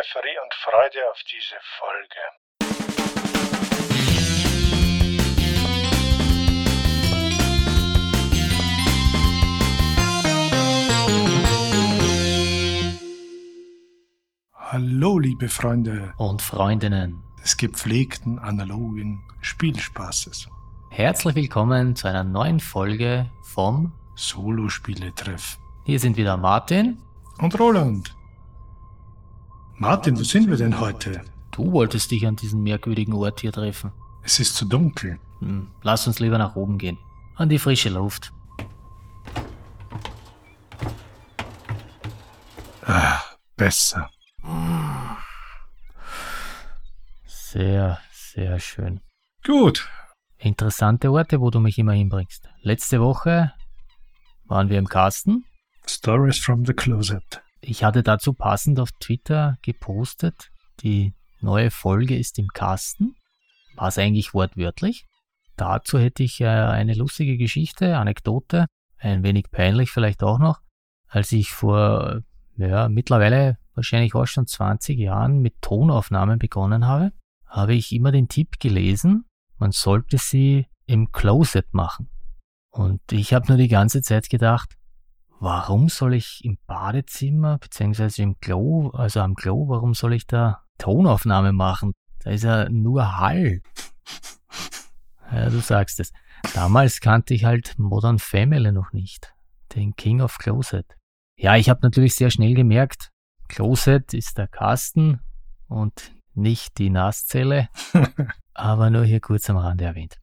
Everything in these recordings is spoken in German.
Euphorie und Freude auf diese Folge. Hallo, liebe Freunde und Freundinnen des gepflegten analogen Spielspaßes. Herzlich willkommen zu einer neuen Folge vom Solo-Spiele-Treff. Hier sind wieder Martin und Roland. Martin, wo sind wir denn heute? Du wolltest dich an diesem merkwürdigen Ort hier treffen. Es ist zu dunkel. Hm, lass uns lieber nach oben gehen. An die frische Luft. Ah, besser. Sehr, sehr schön. Gut. Interessante Orte, wo du mich immer hinbringst. Letzte Woche waren wir im Kasten. Stories from the Closet. Ich hatte dazu passend auf Twitter gepostet, die neue Folge ist im Kasten. War es eigentlich wortwörtlich? Dazu hätte ich äh, eine lustige Geschichte, Anekdote, ein wenig peinlich vielleicht auch noch, als ich vor ja, mittlerweile wahrscheinlich auch schon 20 Jahren mit Tonaufnahmen begonnen habe, habe ich immer den Tipp gelesen, man sollte sie im Closet machen. Und ich habe nur die ganze Zeit gedacht, warum soll ich im Badezimmer beziehungsweise im Klo, also am Klo, warum soll ich da Tonaufnahme machen? Da ist ja nur Hall. Ja, du sagst es. Damals kannte ich halt Modern Family noch nicht. Den King of Closet. Ja, ich habe natürlich sehr schnell gemerkt, Closet ist der Kasten und nicht die Nasszelle. aber nur hier kurz am Rande erwähnt.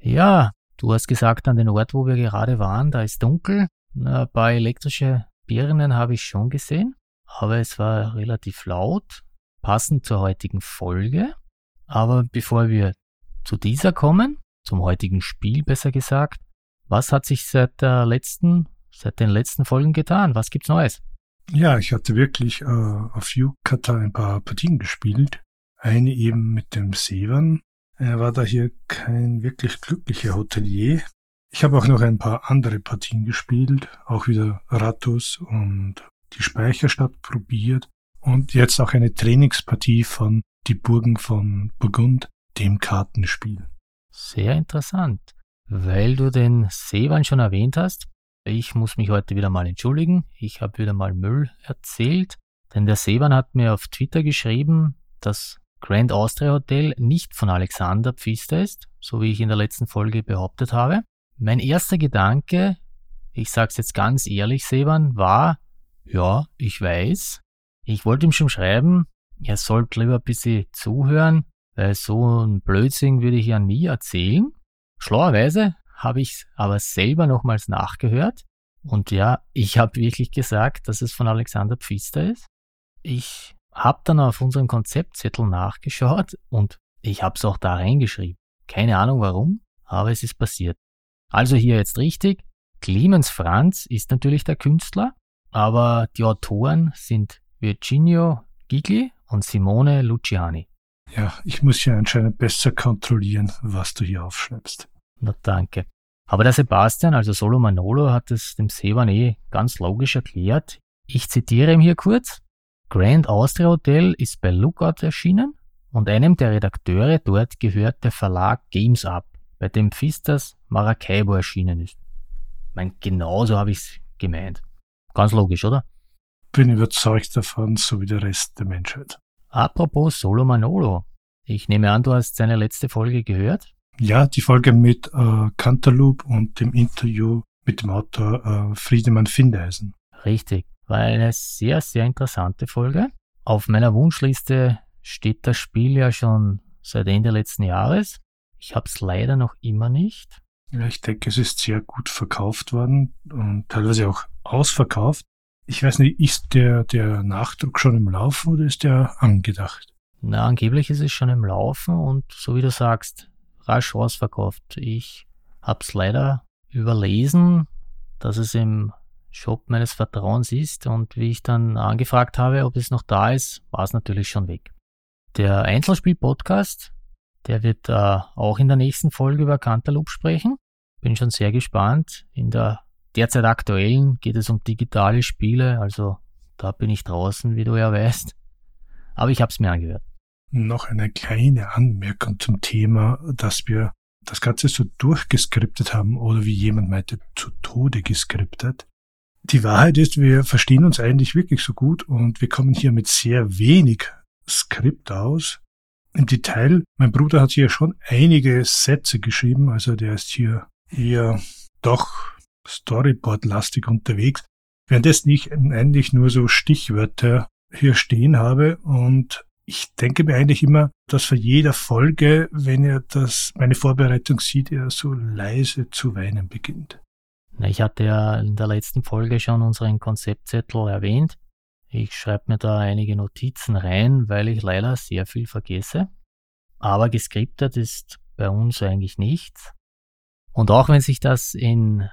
Ja, du hast gesagt, an den Ort, wo wir gerade waren, da ist dunkel. Ein paar elektrische Birnen habe ich schon gesehen, aber es war relativ laut, passend zur heutigen Folge. Aber bevor wir zu dieser kommen, zum heutigen Spiel besser gesagt, was hat sich seit der letzten, seit den letzten Folgen getan? Was gibt's Neues? Ja, ich hatte wirklich äh, auf Yukata ein paar Partien gespielt. Eine eben mit dem Sevan. Er war da hier kein wirklich glücklicher Hotelier. Ich habe auch noch ein paar andere Partien gespielt, auch wieder Ratus und die Speicherstadt probiert und jetzt auch eine Trainingspartie von Die Burgen von Burgund, dem Kartenspiel. Sehr interessant. Weil du den Seewan schon erwähnt hast, ich muss mich heute wieder mal entschuldigen. Ich habe wieder mal Müll erzählt, denn der Seewan hat mir auf Twitter geschrieben, dass Grand Austria Hotel nicht von Alexander Pfister ist, so wie ich in der letzten Folge behauptet habe. Mein erster Gedanke, ich sag's jetzt ganz ehrlich, Sevan, war, ja, ich weiß. Ich wollte ihm schon schreiben, er sollte lieber ein bisschen zuhören, weil so ein Blödsinn würde ich ja nie erzählen. Schlauerweise habe ich aber selber nochmals nachgehört. Und ja, ich habe wirklich gesagt, dass es von Alexander Pfister ist. Ich habe dann auf unseren Konzeptzettel nachgeschaut und ich habe es auch da reingeschrieben. Keine Ahnung warum, aber es ist passiert. Also hier jetzt richtig. Clemens Franz ist natürlich der Künstler, aber die Autoren sind Virginio Gigli und Simone Luciani. Ja, ich muss ja anscheinend besser kontrollieren, was du hier aufschreibst. Na danke. Aber der Sebastian, also Solo Manolo, hat es dem Seban eh ganz logisch erklärt. Ich zitiere ihm hier kurz. Grand Austria Hotel ist bei Lookout erschienen und einem der Redakteure dort gehört der Verlag Games Up, bei dem Pfisters Maracaibo erschienen ist. Ich meine, genau so habe ich es gemeint. Ganz logisch, oder? Bin überzeugt davon, so wie der Rest der Menschheit. Apropos Solo Manolo. Ich nehme an, du hast seine letzte Folge gehört? Ja, die Folge mit äh, Cantaloupe und dem Interview mit dem Autor äh, Friedemann Findeisen. Richtig, war eine sehr, sehr interessante Folge. Auf meiner Wunschliste steht das Spiel ja schon seit Ende letzten Jahres. Ich habe es leider noch immer nicht. Ja, ich denke, es ist sehr gut verkauft worden und teilweise auch ausverkauft. Ich weiß nicht, ist der, der Nachdruck schon im Laufen oder ist der angedacht? Na, angeblich ist es schon im Laufen und so wie du sagst, rasch ausverkauft. Ich habe es leider überlesen, dass es im Shop meines Vertrauens ist und wie ich dann angefragt habe, ob es noch da ist, war es natürlich schon weg. Der Einzelspiel-Podcast, der wird äh, auch in der nächsten Folge über Cantaloupe sprechen. Bin schon sehr gespannt. In der derzeit aktuellen geht es um digitale Spiele, also da bin ich draußen, wie du ja weißt. Aber ich habe es mir angehört. Noch eine kleine Anmerkung zum Thema, dass wir das Ganze so durchgeskriptet haben oder wie jemand meinte, zu Tode geskriptet. Die Wahrheit ist, wir verstehen uns eigentlich wirklich so gut und wir kommen hier mit sehr wenig Skript aus. Im Detail, mein Bruder hat hier schon einige Sätze geschrieben, also der ist hier eher doch Storyboard-lastig unterwegs, währenddessen ich eigentlich nur so Stichwörter hier stehen habe und ich denke mir eigentlich immer, dass für jeder Folge, wenn er das, meine Vorbereitung sieht, er so leise zu weinen beginnt. Ich hatte ja in der letzten Folge schon unseren Konzeptzettel erwähnt. Ich schreibe mir da einige Notizen rein, weil ich leider sehr viel vergesse. Aber geskriptet ist bei uns eigentlich nichts. Und auch wenn sich das in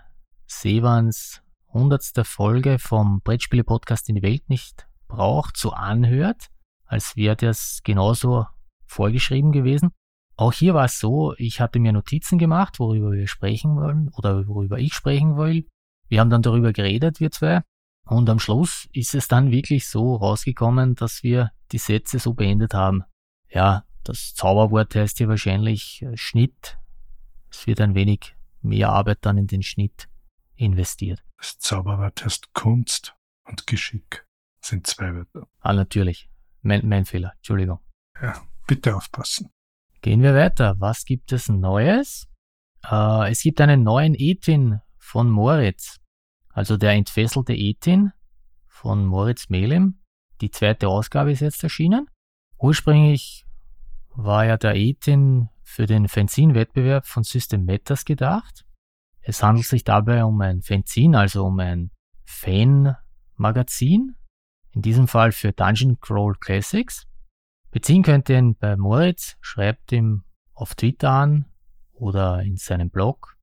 Sevans hundertster Folge vom Brettspiele-Podcast in die Welt nicht braucht, so anhört, als wäre das genauso vorgeschrieben gewesen. Auch hier war es so, ich hatte mir Notizen gemacht, worüber wir sprechen wollen oder worüber ich sprechen will. Wir haben dann darüber geredet, wir zwei. Und am Schluss ist es dann wirklich so rausgekommen, dass wir die Sätze so beendet haben. Ja, das Zauberwort heißt hier wahrscheinlich äh, Schnitt. Es wird ein wenig mehr Arbeit dann in den Schnitt investiert. Das Zauberwort heißt Kunst und Geschick. Sind zwei Wörter. Ah, natürlich. Mein, mein Fehler. Entschuldigung. Ja, bitte aufpassen. Gehen wir weiter. Was gibt es Neues? Äh, es gibt einen neuen Ethin von Moritz. Also der entfesselte Ethin von Moritz Melim. Die zweite Ausgabe ist jetzt erschienen. Ursprünglich war ja der Ethin für den Fanzin-Wettbewerb von System Matters gedacht. Es handelt sich dabei um ein Fanzin, also um ein Fan-Magazin, in diesem Fall für Dungeon Crawl Classics. Beziehen könnt ihr ihn bei Moritz, schreibt ihm auf Twitter an oder in seinem Blog.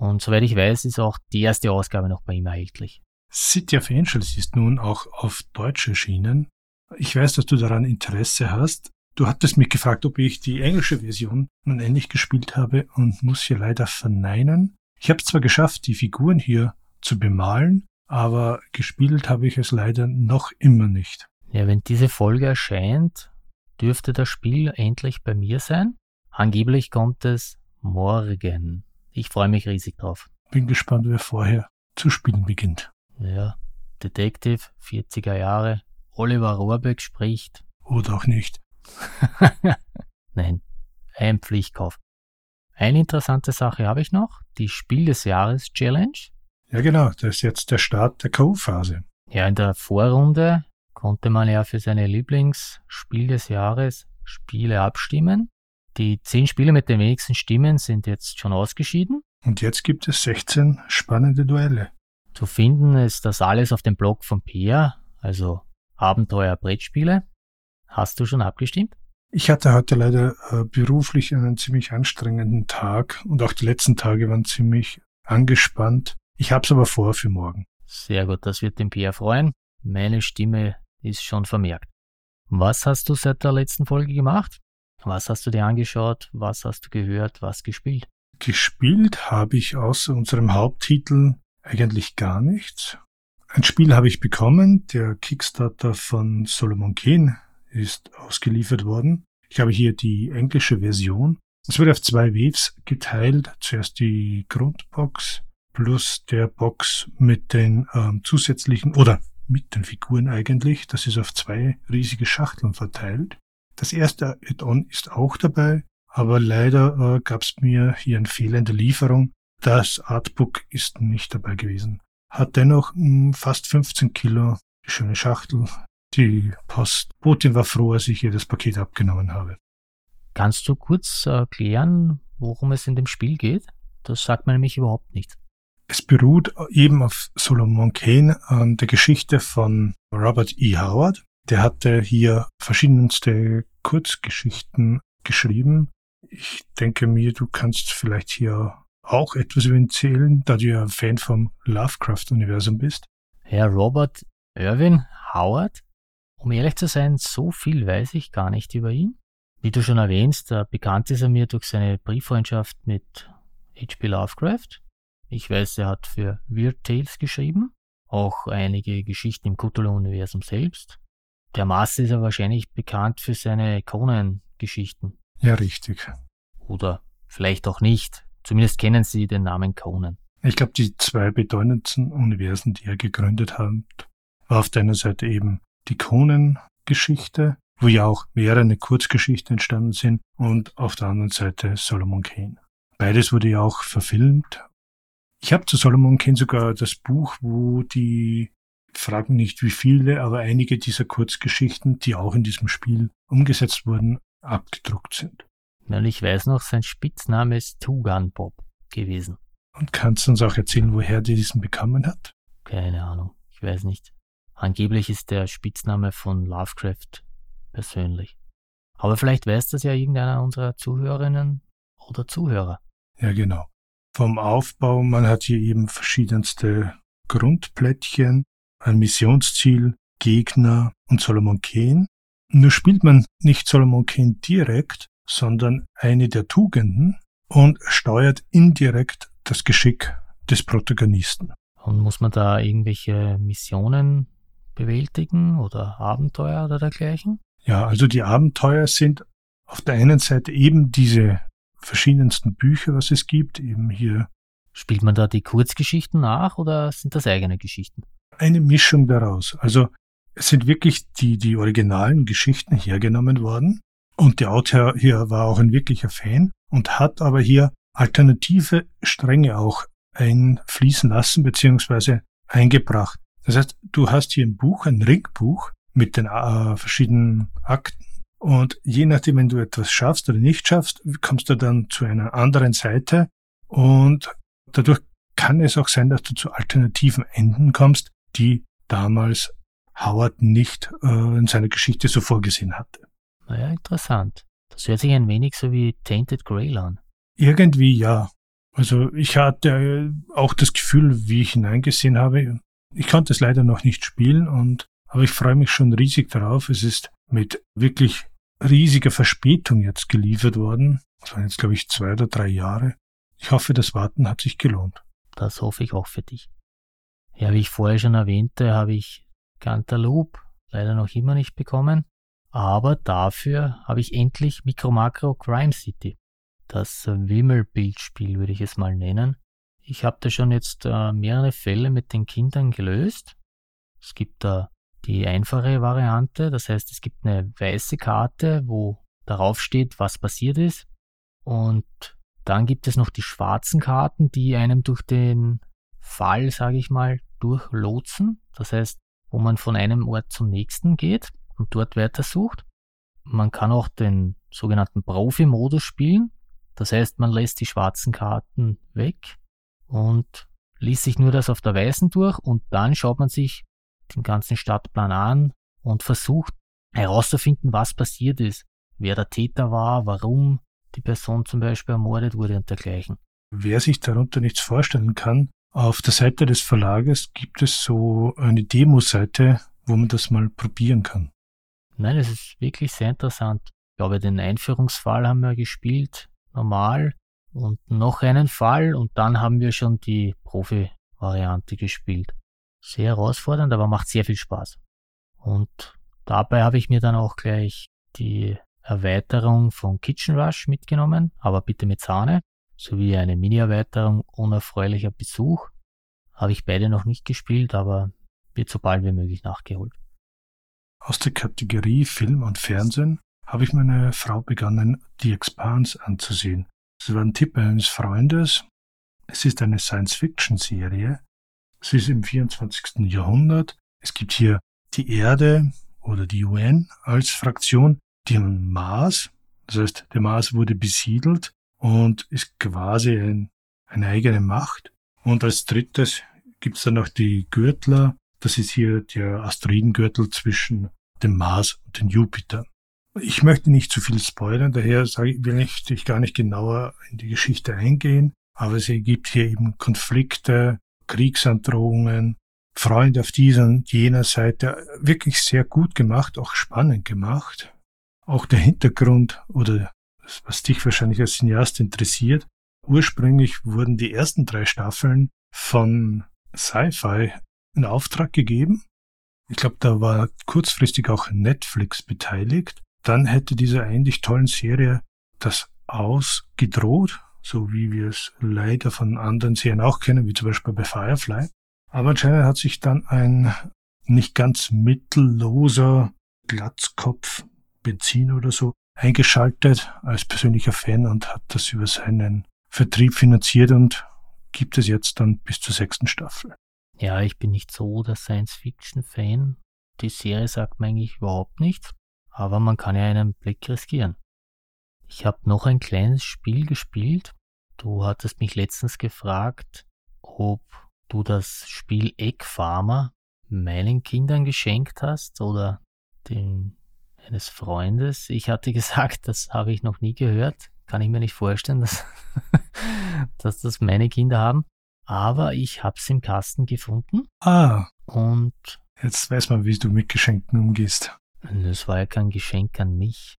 Und soweit ich weiß, ist auch die erste Ausgabe noch bei ihm erhältlich. City of Angels ist nun auch auf Deutsch erschienen. Ich weiß, dass du daran Interesse hast. Du hattest mich gefragt, ob ich die englische Version nun endlich gespielt habe und muss hier leider verneinen. Ich habe es zwar geschafft, die Figuren hier zu bemalen, aber gespielt habe ich es leider noch immer nicht. Ja, wenn diese Folge erscheint, dürfte das Spiel endlich bei mir sein. Angeblich kommt es morgen. Ich freue mich riesig drauf. Bin gespannt, wer vorher zu spielen beginnt. Ja, Detective, 40er Jahre, Oliver Rohrbeck spricht. Oder auch nicht. Nein, ein Pflichtkauf. Eine interessante Sache habe ich noch, die Spiel des Jahres Challenge. Ja genau, das ist jetzt der Start der K.O.-Phase. Ja, in der Vorrunde konnte man ja für seine Lieblingsspiel des Jahres Spiele abstimmen. Die zehn Spiele mit den wenigsten Stimmen sind jetzt schon ausgeschieden. Und jetzt gibt es 16 spannende Duelle. Zu finden ist das alles auf dem Blog von Pia, also Abenteuer Brettspiele. Hast du schon abgestimmt? Ich hatte heute leider äh, beruflich einen ziemlich anstrengenden Tag und auch die letzten Tage waren ziemlich angespannt. Ich hab's aber vor für morgen. Sehr gut, das wird den Pierre freuen. Meine Stimme ist schon vermerkt. Was hast du seit der letzten Folge gemacht? Was hast du dir angeschaut? Was hast du gehört? Was gespielt? Gespielt habe ich außer unserem Haupttitel eigentlich gar nichts. Ein Spiel habe ich bekommen, der Kickstarter von Solomon Kane ist ausgeliefert worden. Ich habe hier die englische Version. Es wurde auf zwei Waves geteilt. Zuerst die Grundbox plus der Box mit den ähm, zusätzlichen oder mit den Figuren eigentlich. Das ist auf zwei riesige Schachteln verteilt. Das erste Add-on ist auch dabei, aber leider äh, gab es mir hier eine fehlende Lieferung. Das Artbook ist nicht dabei gewesen. Hat dennoch mh, hm, fast 15 Kilo schöne Schachtel, die Postbotin war froh, als ich ihr das Paket abgenommen habe. Kannst du kurz erklären, worum es in dem Spiel geht? Das sagt man nämlich überhaupt nicht. Es beruht eben auf Solomon Kane an der Geschichte von Robert E. Howard. Der hatte hier verschiedenste Kurzgeschichten geschrieben. Ich denke mir, du kannst vielleicht hier auch etwas über ihn zählen, da du ja Fan vom Lovecraft-Universum bist. Herr Robert Irwin Howard um ehrlich zu sein, so viel weiß ich gar nicht über ihn. Wie du schon erwähnst, bekannt ist er mir durch seine Brieffreundschaft mit H.P. Lovecraft. Ich weiß, er hat für Weird Tales geschrieben, auch einige Geschichten im Cthulhu-Universum selbst. Der Master ist ja wahrscheinlich bekannt für seine Conan-Geschichten. Ja, richtig. Oder vielleicht auch nicht. Zumindest kennen Sie den Namen Conan. Ich glaube, die zwei bedeutendsten Universen, die er gegründet hat, war auf der einen Seite eben die Conan-Geschichte, wo ja auch mehrere Kurzgeschichten entstanden sind, und auf der anderen Seite Solomon Kane. Beides wurde ja auch verfilmt. Ich habe zu Solomon Kane sogar das Buch, wo die fragen nicht wie viele, aber einige dieser Kurzgeschichten, die auch in diesem Spiel umgesetzt wurden, abgedruckt sind. Und ich weiß noch, sein Spitzname ist Two Gun Bob gewesen. Und kannst du uns auch erzählen, woher er diesen bekommen hat? Keine Ahnung, ich weiß nicht. Angeblich ist der Spitzname von Lovecraft persönlich. Aber vielleicht weiß das ja irgendeiner unserer Zuhörerinnen oder Zuhörer. Ja, genau. Vom Aufbau, man hat hier eben verschiedenste Grundplättchen, ein Missionsziel, Gegner und Solomon Kane. Nur spielt man nicht Solomon Kane direkt, sondern eine der Tugenden und steuert indirekt das Geschick des Protagonisten. Und muss man da irgendwelche Missionen bewältigen oder Abenteuer oder dergleichen? Ja, also die Abenteuer sind auf der einen Seite eben diese verschiedensten Bücher, was es gibt, eben hier. Spielt man da die Kurzgeschichten nach oder sind das eigene Geschichten? Eine Mischung daraus. Also es sind wirklich die, die originalen Geschichten hergenommen worden und der Autor hier war auch ein wirklicher Fan und hat aber hier alternative Stränge auch einfließen lassen beziehungsweise eingebracht. Das heißt, du hast hier ein Buch, ein Ringbuch mit den äh, verschiedenen Akten und je nachdem, wenn du etwas schaffst oder nicht schaffst, kommst du dann zu einer anderen Seite und dadurch kann es auch sein, dass du zu alternativen Enden kommst, die damals Howard nicht äh, in seiner Geschichte so vorgesehen hatte. Naja, interessant. Das hört sich ein wenig so wie Tainted Grail an. Irgendwie ja. Also ich hatte auch das Gefühl, wie ich hineingesehen habe, ich konnte es leider noch nicht spielen und aber ich freue mich schon riesig darauf. Es ist mit wirklich riesiger Verspätung jetzt geliefert worden. Das waren jetzt, glaube ich, zwei oder drei Jahre. Ich hoffe, das Warten hat sich gelohnt. Das hoffe ich auch für dich. Ja, wie ich vorher schon erwähnte, habe ich Cantaloupe leider noch immer nicht bekommen. Aber dafür habe ich endlich Micro Macro Crime City. Das Wimmelbildspiel würde ich es mal nennen. Ich habe da schon jetzt äh, mehrere Fälle mit den Kindern gelöst. Es gibt da die einfache Variante, das heißt, es gibt eine weiße Karte, wo darauf steht, was passiert ist. Und dann gibt es noch die schwarzen Karten, die einem durch den Fall, sage ich mal, durchlotsen. Das heißt, wo man von einem Ort zum nächsten geht und dort weitersucht. Man kann auch den sogenannten Profi-Modus spielen. Das heißt, man lässt die schwarzen Karten weg und liest sich nur das auf der weißen durch und dann schaut man sich den ganzen Stadtplan an und versucht herauszufinden, was passiert ist, wer der Täter war, warum die Person zum Beispiel ermordet wurde und dergleichen. Wer sich darunter nichts vorstellen kann, auf der Seite des Verlages gibt es so eine Demo-Seite, wo man das mal probieren kann. Nein, es ist wirklich sehr interessant. Ich glaube, den Einführungsfall haben wir gespielt, normal, und noch einen Fall, und dann haben wir schon die Profi-Variante gespielt sehr herausfordernd, aber macht sehr viel Spaß. Und dabei habe ich mir dann auch gleich die Erweiterung von Kitchen Rush mitgenommen, aber bitte mit Sahne, sowie eine Mini-Erweiterung unerfreulicher Besuch. Habe ich beide noch nicht gespielt, aber wird so bald wie möglich nachgeholt. Aus der Kategorie Film und Fernsehen habe ich meine Frau begonnen, The Expanse anzusehen. Es war ein Tipp eines Freundes. Es ist eine Science-Fiction-Serie, es ist im 24. Jahrhundert. Es gibt hier die Erde oder die UN als Fraktion, die Mars. Das heißt, der Mars wurde besiedelt und ist quasi ein, eine eigene Macht. Und als drittes gibt es dann noch die Gürtler. Das ist hier der Asteroidengürtel zwischen dem Mars und dem Jupiter. Ich möchte nicht zu viel spoilern, daher sage ich, will ich gar nicht genauer in die Geschichte eingehen, aber es gibt hier eben Konflikte Kriegsandrohungen, Freunde auf dieser und jener Seite wirklich sehr gut gemacht, auch spannend gemacht. Auch der Hintergrund oder was dich wahrscheinlich als Cineast interessiert. Ursprünglich wurden die ersten drei Staffeln von Sci-Fi in Auftrag gegeben, Ich glaube, da war kurzfristig auch Netflix beteiligt. Dann hätte dieser eigentlich tollen Serie das ausgedroht, so wie wir es leider von anderen Serien auch kennen, wie zum Beispiel bei Firefly. Aber anscheinend hat sich dann ein nicht ganz mittelloser Glatzkopf Benzin oder so eingeschaltet als persönlicher Fan und hat das über seinen Vertrieb finanziert und gibt es jetzt dann bis zur sechsten Staffel. Ja, ich bin nicht so der Science-Fiction-Fan. Die Serie sagt mir eigentlich überhaupt nichts, aber man kann ja einen Blick riskieren. Ich habe noch ein kleines Spiel gespielt. Du hattest mich letztens gefragt, ob du das Spiel Egg Farmer meinen Kindern geschenkt hast oder den eines Freundes. Ich hatte gesagt, das habe ich noch nie gehört. Kann ich mir nicht vorstellen, dass, dass das meine Kinder haben. Aber ich habe es im Kasten gefunden. Ah. Und. Jetzt weiß man, wie du mit Geschenken umgehst. Es war ja kein Geschenk an mich.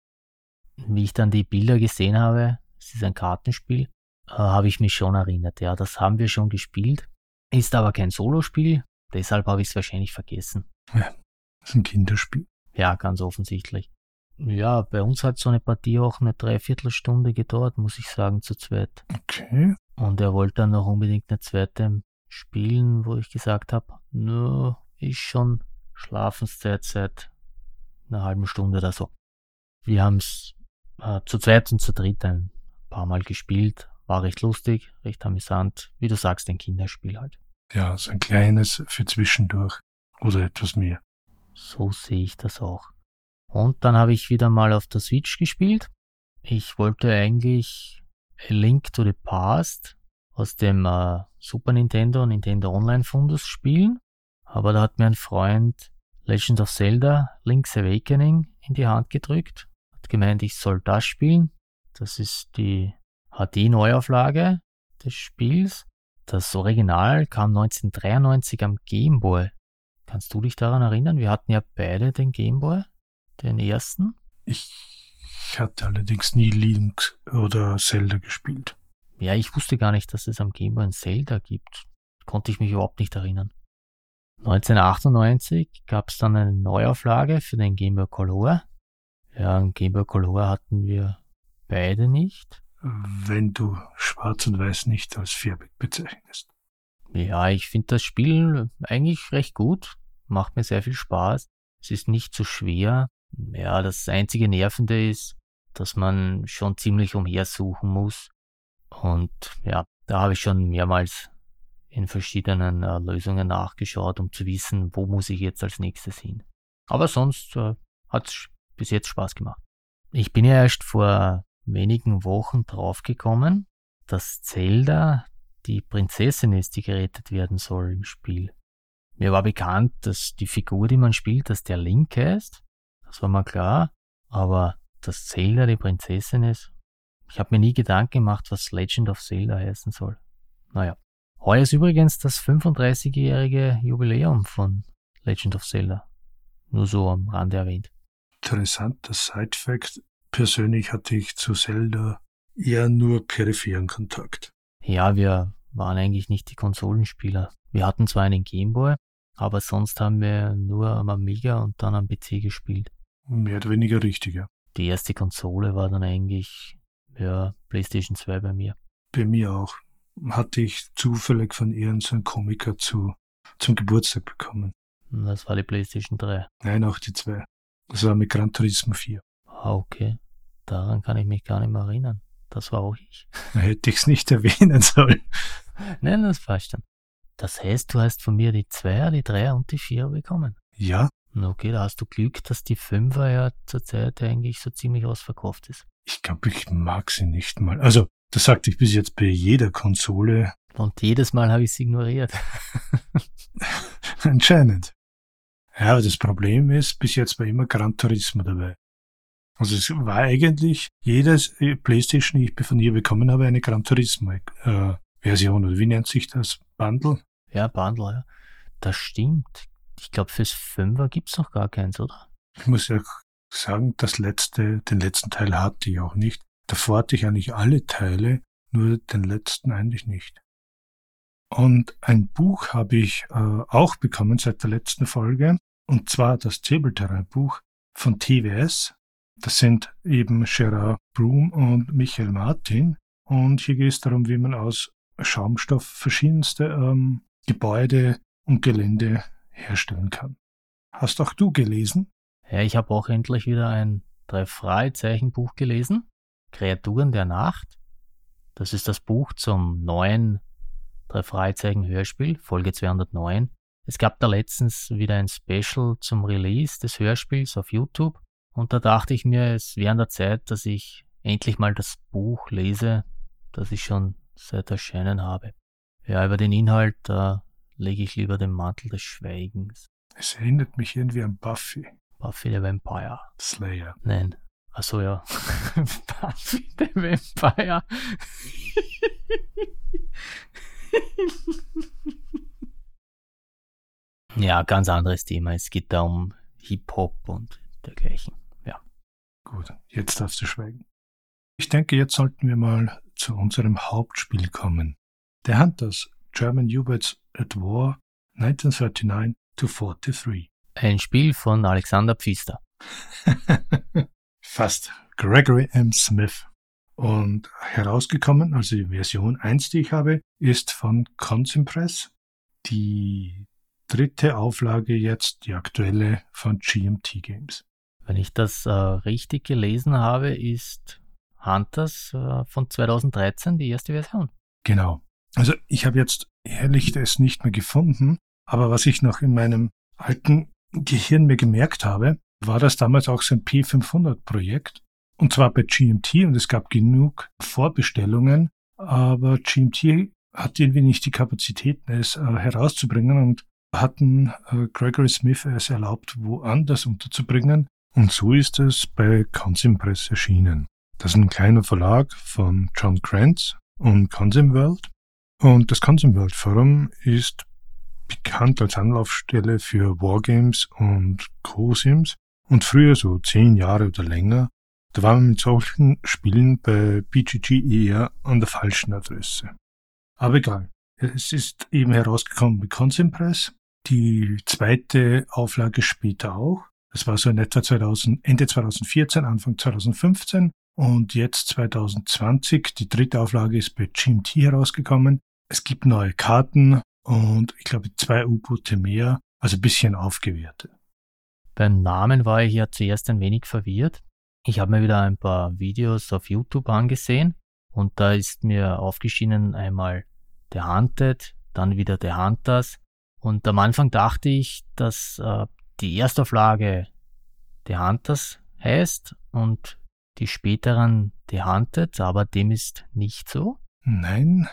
Wie ich dann die Bilder gesehen habe, es ist ein Kartenspiel, äh, habe ich mich schon erinnert. Ja, das haben wir schon gespielt. Ist aber kein Solospiel, deshalb habe ich es wahrscheinlich vergessen. Ja, das ist ein Kinderspiel. Ja, ganz offensichtlich. Ja, bei uns hat so eine Partie auch eine Dreiviertelstunde gedauert, muss ich sagen, zu zweit. Okay. Und er wollte dann noch unbedingt eine zweite spielen, wo ich gesagt habe, nur ist schon Schlafenszeit seit einer halben Stunde oder so. Wir haben es äh, zu zweit und zu dritt ein paar Mal gespielt. War recht lustig, recht amüsant. Wie du sagst, ein Kinderspiel halt. Ja, so ein kleines für zwischendurch oder etwas mehr. So sehe ich das auch. Und dann habe ich wieder mal auf der Switch gespielt. Ich wollte eigentlich A Link to the Past aus dem äh, Super Nintendo Nintendo Online Fundus spielen, aber da hat mir ein Freund Legend of Zelda Link's Awakening in die Hand gedrückt, hat gemeint, ich soll das spielen. Das ist die HD-Neuauflage des Spiels. Das Original kam 1993 am Game Boy Kannst du dich daran erinnern? Wir hatten ja beide den Gameboy, den ersten. Ich hatte allerdings nie Link oder Zelda gespielt. Ja, ich wusste gar nicht, dass es am Gameboy ein Zelda gibt. Konnte ich mich überhaupt nicht erinnern. 1998 gab es dann eine Neuauflage für den Game Boy Color. Ja, ein Game Boy Color hatten wir beide nicht. Wenn du Schwarz und Weiß nicht als färbig bezeichnest. Ja, ich finde das Spiel eigentlich recht gut macht mir sehr viel Spaß. Es ist nicht so schwer. Ja, das einzige Nervende ist, dass man schon ziemlich umhersuchen muss. Und ja, da habe ich schon mehrmals in verschiedenen äh, Lösungen nachgeschaut, um zu wissen, wo muss ich jetzt als nächstes hin. Aber sonst äh, hat es bis jetzt Spaß gemacht. Ich bin ja erst vor wenigen Wochen draufgekommen, dass Zelda die Prinzessin ist, die gerettet werden soll im Spiel. Mir war bekannt, dass die Figur, die man spielt, dass der Link ist. Das war mal klar. Aber dass Zelda die Prinzessin ist, ich habe mir nie Gedanken gemacht, was Legend of Zelda heißen soll. Naja. Heuer ist übrigens das 35-jährige Jubiläum von Legend of Zelda. Nur so am Rande erwähnt. Interessanter Side-Fact. Persönlich hatte ich zu Zelda eher nur peripheren Kontakt. Ja, wir waren eigentlich nicht die Konsolenspieler. Wir hatten zwar einen Gameboy, aber sonst haben wir nur am Amiga und dann am PC gespielt. Mehr oder weniger richtig, ja. Die erste Konsole war dann eigentlich, ja, PlayStation 2 bei mir. Bei mir auch. Hatte ich zufällig von irgendeinem Komiker zu, zum Geburtstag bekommen. Das war die PlayStation 3. Nein, auch die 2. Das war mit Gran Turismo 4. Ah, okay. Daran kann ich mich gar nicht mehr erinnern. Das war auch ich. Hätte ich es nicht erwähnen sollen. Nein, das passt schon. Das heißt, du hast von mir die Zweier, die Dreier und die Vierer bekommen. Ja. Okay, da hast du Glück, dass die Fünfer ja zurzeit eigentlich so ziemlich ausverkauft ist. Ich glaube, ich mag sie nicht mal. Also, das sagte ich bis jetzt bei jeder Konsole. Und jedes Mal habe ich sie ignoriert. Anscheinend. Ja, aber das Problem ist, bis jetzt war immer Gran Turismo dabei. Also es war eigentlich jedes Playstation, die ich von ihr bekommen habe, eine Gran Turismo äh. Oder wie nennt sich das? Bundle? Ja, Bundle, ja. Das stimmt. Ich glaube, fürs Fünfer gibt's noch gar keins, oder? Ich muss ja sagen, das letzte, den letzten Teil hatte ich auch nicht. Davor hatte ich eigentlich alle Teile, nur den letzten eigentlich nicht. Und ein Buch habe ich äh, auch bekommen seit der letzten Folge. und zwar das Säbelterrain-Buch von TWS. Das sind eben Gerard Broom und Michael Martin. Und hier geht es darum, wie man aus Schaumstoff verschiedenste ähm, Gebäude und Gelände herstellen kann. Hast auch du gelesen? Ja, ich habe auch endlich wieder ein drei Fragezeichen Buch gelesen. Kreaturen der Nacht. Das ist das Buch zum neuen drei Fragezeichen Hörspiel, Folge 209. Es gab da letztens wieder ein Special zum Release des Hörspiels auf YouTube und da dachte ich mir, es wäre an der Zeit, dass ich endlich mal das Buch lese, das ich schon seit Erscheinen habe. Ja, über den Inhalt, da lege ich lieber den Mantel des Schweigens. Es erinnert mich irgendwie an Buffy. Buffy the Vampire. Slayer. Nein. Achso, ja. Buffy the Vampire. ja, ganz anderes Thema. Es geht da um Hip-Hop und dergleichen. Ja. Gut, jetzt darfst du schweigen. Ich denke, jetzt sollten wir mal zu unserem Hauptspiel kommen. The Hunters, German U-Boats at War, 1939 to 43. Ein Spiel von Alexander Pfister. Fast. Gregory M. Smith. Und herausgekommen, also die Version 1, die ich habe, ist von Consimpress. Die dritte Auflage jetzt, die aktuelle von GMT Games. Wenn ich das äh, richtig gelesen habe, ist Hunters äh, von 2013 die erste Version. Genau. Also ich habe jetzt ehrlich es nicht mehr gefunden, aber was ich noch in meinem alten Gehirn mir gemerkt habe, war das damals auch so ein P500-Projekt. Und zwar bei GMT und es gab genug Vorbestellungen, aber GMT hat irgendwie nicht die Kapazitäten, es äh, herauszubringen und hatten äh, Gregory Smith es erlaubt, woanders unterzubringen. Und so ist es bei Consim Press erschienen. Das ist ein kleiner Verlag von John Krantz und Consim World. Und das Consim World Forum ist bekannt als Anlaufstelle für Wargames und Co-Sims und früher, so zehn Jahre oder länger, da war man mit solchen Spielen bei BGG eher an der falschen Adresse. Aber egal. Es ist eben herausgekommen mit Consent Press. Die zweite Auflage später auch. Das war so in etwa 2000, Ende 2014, Anfang 2015. Und jetzt 2020, die dritte Auflage ist bei GMT herausgekommen. Es gibt neue Karten und ich glaube zwei U-Boote mehr, also ein bisschen aufgewertet. Beim Namen war ich ja zuerst ein wenig verwirrt. Ich habe mir wieder ein paar Videos auf YouTube angesehen und da ist mir aufgeschienen einmal The Hunted, dann wieder The Hunters und am Anfang dachte ich, dass äh, die Erstauflage The Hunters heißt und die späteren The Hunted, aber dem ist nicht so. Nein,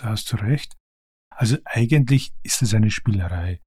da hast du recht. Also eigentlich ist es eine Spielerei.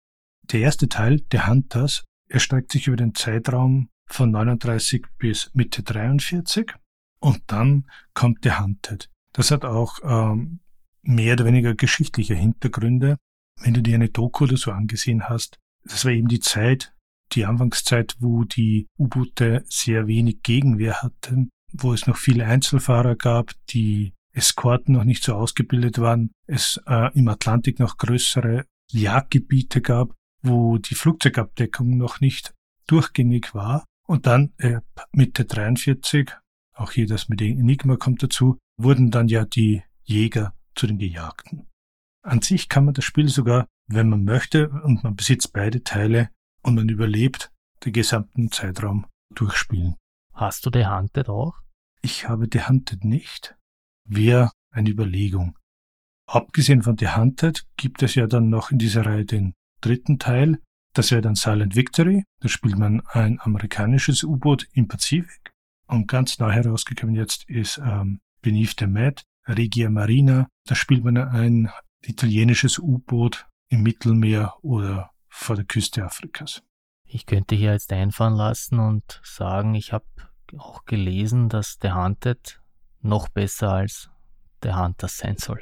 Der erste Teil, The Hunters, erstreckt sich über den Zeitraum von 39 bis Mitte 43 und dann kommt The Hunted. Das hat auch ähm, mehr oder weniger geschichtliche Hintergründe. Wenn du dir eine Doku oder so angesehen hast, das war eben die Zeit, die Anfangszeit, wo die U-Boote sehr wenig Gegenwehr hatten, wo es noch viele Einzelfahrer gab, die Eskorten noch nicht so ausgebildet waren, es äh, im Atlantik noch größere Jagdgebiete gab wo die Flugzeugabdeckung noch nicht durchgängig war. Und dann äh, Mitte 43, auch hier das mit Enigma kommt dazu, wurden dann ja die Jäger zu den Gejagten. An sich kann man das Spiel sogar, wenn man möchte, und man besitzt beide Teile und man überlebt den gesamten Zeitraum durchspielen. Hast du The Hunted auch? Ich habe The Hunted nicht. Wäre eine Überlegung. Abgesehen von The Hunted gibt es ja dann noch in dieser Reihe den dritten Teil. Das wäre dann Silent Victory. Da spielt man ein amerikanisches U-Boot im Pazifik. Und ganz neu herausgekommen jetzt ist ähm, Beneath the Mad, Regia Marina. Da spielt man ein italienisches U-Boot im Mittelmeer oder vor der Küste Afrikas. Ich könnte hier jetzt einfahren lassen und sagen, ich habe auch gelesen, dass The Hunted noch besser als The Hunter sein soll.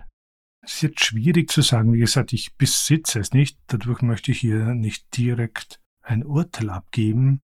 Es ist jetzt schwierig zu sagen. Wie gesagt, ich besitze es nicht. Dadurch möchte ich hier nicht direkt ein Urteil abgeben.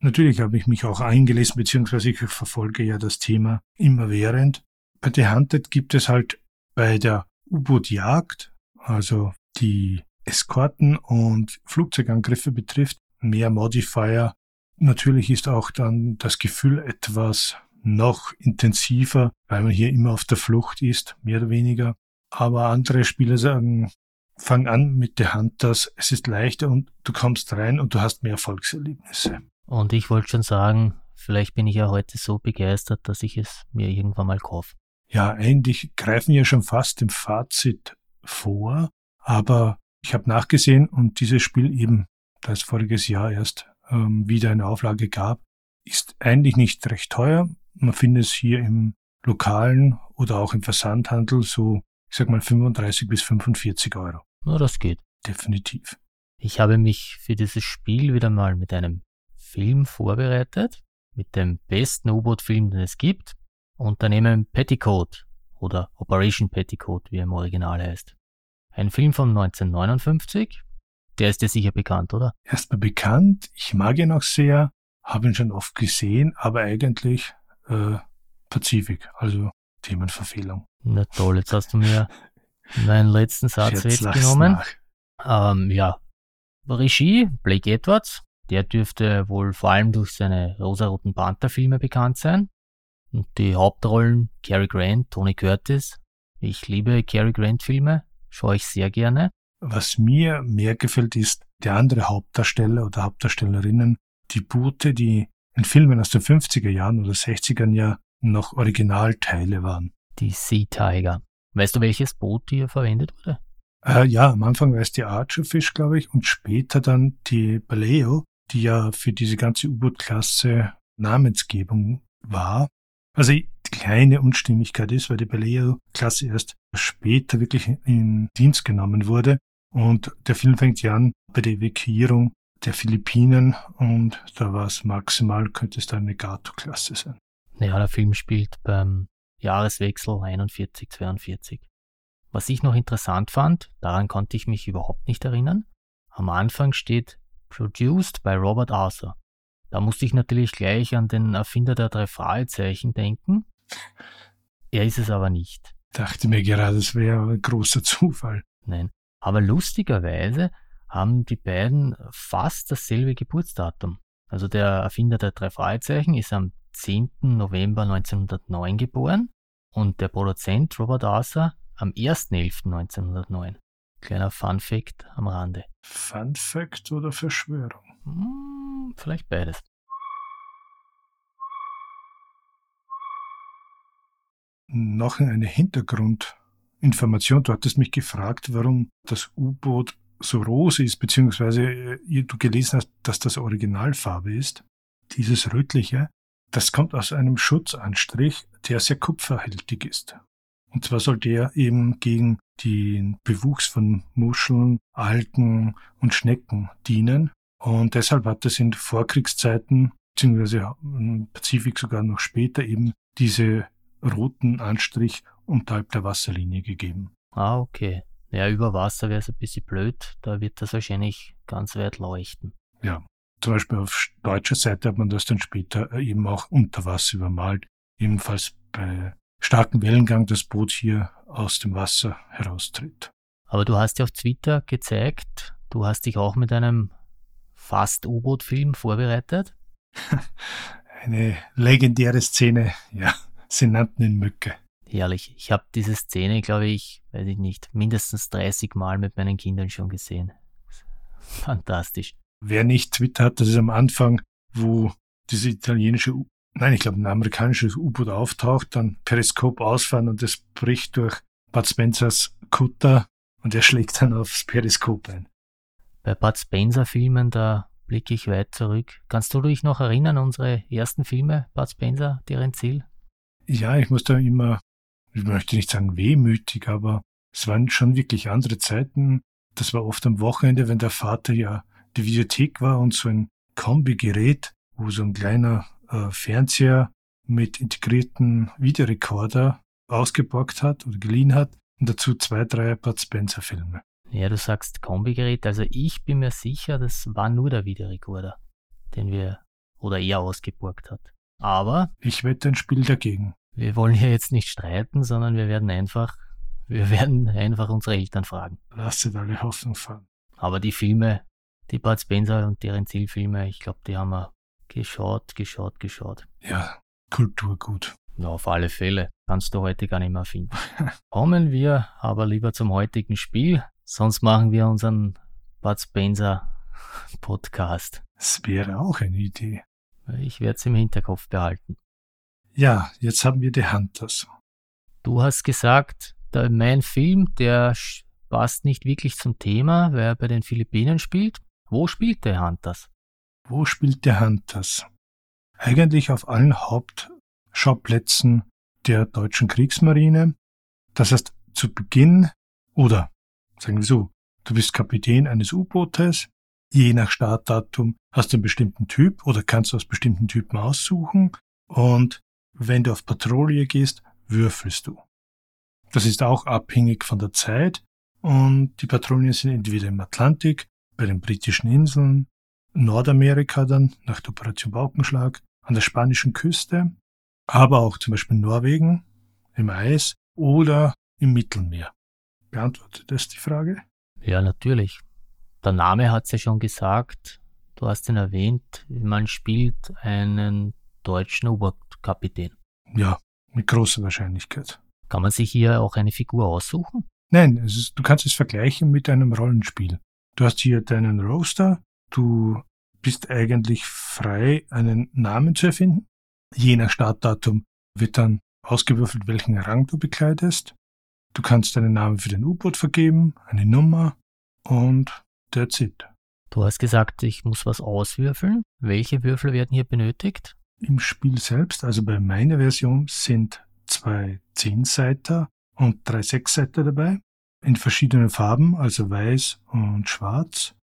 Natürlich habe ich mich auch eingelesen, beziehungsweise ich verfolge ja das Thema immerwährend. Bei The Hunted gibt es halt bei der U-Boot-Jagd, also die Eskorten und Flugzeugangriffe betrifft, mehr Modifier. Natürlich ist auch dann das Gefühl etwas noch intensiver, weil man hier immer auf der Flucht ist, mehr oder weniger. Aber andere Spieler sagen, fang an mit The Hunters, es ist leichter und du kommst rein und du hast mehr Erfolgserlebnisse. Und ich wollte schon sagen, vielleicht bin ich ja heute so begeistert, dass ich es mir irgendwann mal kaufe. Ja, eigentlich greifen wir schon fast im Fazit vor, aber ich habe nachgesehen und dieses Spiel eben, da es voriges Jahr erst ähm, wieder eine Auflage gab, ist eigentlich nicht recht teuer. Man findet es hier im lokalen oder auch im Versandhandel so, ich sag mal 35 bis 45 Euro. Na, das geht. Definitiv. Ich habe mich für dieses Spiel wieder mal mit einem Film vorbereitet, mit dem besten U-Boot-Film, den es gibt, Unternehmen Petticoat oder Operation Petticoat, wie er im Original heißt. Ein Film von 1959. Der ist dir sicher bekannt, oder? Erstmal bekannt. Ich mag ihn auch sehr, habe ihn schon oft gesehen, aber eigentlich äh, Pazifik, also Themenverfehlung. Na toll, jetzt hast du mir meinen letzten Satz jetzt genommen. Ähm, ja, Regie Blake Edwards. Der dürfte wohl vor allem durch seine rosaroten Panther-Filme bekannt sein. Und die Hauptrollen Cary Grant, Tony Curtis. Ich liebe Cary Grant-Filme, schaue ich sehr gerne. Was mir mehr gefällt, ist der andere Hauptdarsteller oder Hauptdarstellerinnen, die Boote, die in Filmen aus den 50er Jahren oder 60er Jahren noch Originalteile waren. Die Sea Tiger. Weißt du, welches Boot hier verwendet wurde? Äh, ja, am Anfang war es die Archerfish, glaube ich, und später dann die Baleo, die ja für diese ganze U-Boot-Klasse Namensgebung war. Also die kleine Unstimmigkeit ist, weil die Baleo-Klasse erst später wirklich in Dienst genommen wurde. Und der Film fängt ja an bei der Evakuierung der Philippinen und da war es maximal, könnte es dann eine Gato-Klasse sein. Ja, der Film spielt beim Jahreswechsel 41-42. Was ich noch interessant fand, daran konnte ich mich überhaupt nicht erinnern, am Anfang steht Produced by Robert Arthur. Da musste ich natürlich gleich an den Erfinder der drei Fragezeichen denken. Er ist es aber nicht. Dachte mir gerade, es wäre ein großer Zufall. Nein. Aber lustigerweise haben die beiden fast dasselbe Geburtsdatum. Also der Erfinder der drei Fragezeichen ist am 10. November 1909 geboren und der Produzent Robert Arthur am 1.11.1909. Kleiner Fun Fact am Rande. Fun Fact oder Verschwörung? Hm, vielleicht beides. Noch eine Hintergrundinformation. Du hattest mich gefragt, warum das U-Boot so rose ist, beziehungsweise äh, du gelesen hast, dass das Originalfarbe ist. Dieses rötliche, das kommt aus einem Schutzanstrich, der sehr kupferhältig ist. Und zwar soll der eben gegen den Bewuchs von Muscheln, Algen und Schnecken dienen. Und deshalb hat es in Vorkriegszeiten, beziehungsweise im Pazifik sogar noch später eben diese roten Anstrich unterhalb der Wasserlinie gegeben. Ah, okay. Ja, über Wasser wäre es ein bisschen blöd. Da wird das wahrscheinlich ganz weit leuchten. Ja, zum Beispiel auf deutscher Seite hat man das dann später eben auch unter Wasser übermalt. Ebenfalls bei starkem Wellengang das Boot hier aus dem Wasser heraustritt. Aber du hast ja auf Twitter gezeigt, du hast dich auch mit einem fast U-Boot-Film vorbereitet. Eine legendäre Szene, ja. Sie nannten ihn Mücke. Herrlich. Ich habe diese Szene, glaube ich, weiß ich nicht, mindestens 30 Mal mit meinen Kindern schon gesehen. Fantastisch. Wer nicht Twitter hat, das ist am Anfang, wo diese italienische, U nein, ich glaube ein amerikanisches U-Boot auftaucht, dann Periskop ausfahren und es bricht durch Bud Spencers Kutter und er schlägt dann aufs Periskop ein. Bei Bud Spencer Filmen, da blicke ich weit zurück. Kannst du dich noch erinnern, unsere ersten Filme, Bud Spencer, deren Ziel? Ja, ich muss da immer ich möchte nicht sagen wehmütig, aber es waren schon wirklich andere Zeiten. Das war oft am Wochenende, wenn der Vater ja die Videothek war und so ein Kombigerät, wo so ein kleiner äh, Fernseher mit integrierten Videorekorder ausgepackt hat oder geliehen hat und dazu zwei, drei Bud Spencer Filme. Ja, du sagst Kombigerät, also ich bin mir sicher, das war nur der Videorekorder, den wir oder er ausgeborgt hat. Aber ich wette ein Spiel dagegen wir wollen hier jetzt nicht streiten, sondern wir werden einfach, wir werden einfach unsere Eltern fragen. Lasst alle Hoffnung fahren. Aber die Filme Die Bud Spencer und deren Zielfilme, ich glaube, die haben wir geschaut, geschaut, geschaut. Ja, Kulturgut. Ja, auf alle Fälle. Kannst du heute gar nicht mehr finden. Kommen wir aber lieber zum heutigen Spiel, sonst machen wir unseren Bud Spencer Podcast. Das wäre auch eine Idee. Ich werde es im Hinterkopf behalten. Ja, jetzt haben wir die Hunters. Du hast gesagt, der, mein Film, der passt nicht wirklich zum Thema, weil er bei den Philippinen spielt. Wo spielt der Hunters? Wo spielt der Hunters? Eigentlich auf allen Hauptschauplätzen der deutschen Kriegsmarine. Das heißt, zu Beginn oder sagen wir so, du bist Kapitän eines U-Bootes, je nach Startdatum hast du einen bestimmten Typ oder kannst du aus bestimmten Typen aussuchen und wenn du auf Patrouille gehst, würfelst du. Das ist auch abhängig von der Zeit und die Patrouillen sind entweder im Atlantik, bei den britischen Inseln, Nordamerika dann nach der Operation Baukenschlag, an der spanischen Küste, aber auch zum Beispiel Norwegen, im Eis oder im Mittelmeer. Beantwortet das die Frage? Ja, natürlich. Der Name hat es ja schon gesagt. Du hast ihn erwähnt. Man spielt einen deutschen U-Boot-Kapitän. Ja, mit großer Wahrscheinlichkeit. Kann man sich hier auch eine Figur aussuchen? Nein, ist, du kannst es vergleichen mit einem Rollenspiel. Du hast hier deinen Roster, du bist eigentlich frei, einen Namen zu erfinden. Je nach Startdatum wird dann ausgewürfelt, welchen Rang du bekleidest. Du kannst deinen Namen für den U-Boot vergeben, eine Nummer und that's it. Du hast gesagt, ich muss was auswürfeln. Welche Würfel werden hier benötigt? Im Spiel selbst, also bei meiner Version, sind zwei Zehnseiter und drei Sechsseiter dabei. In verschiedenen Farben, also weiß und schwarz.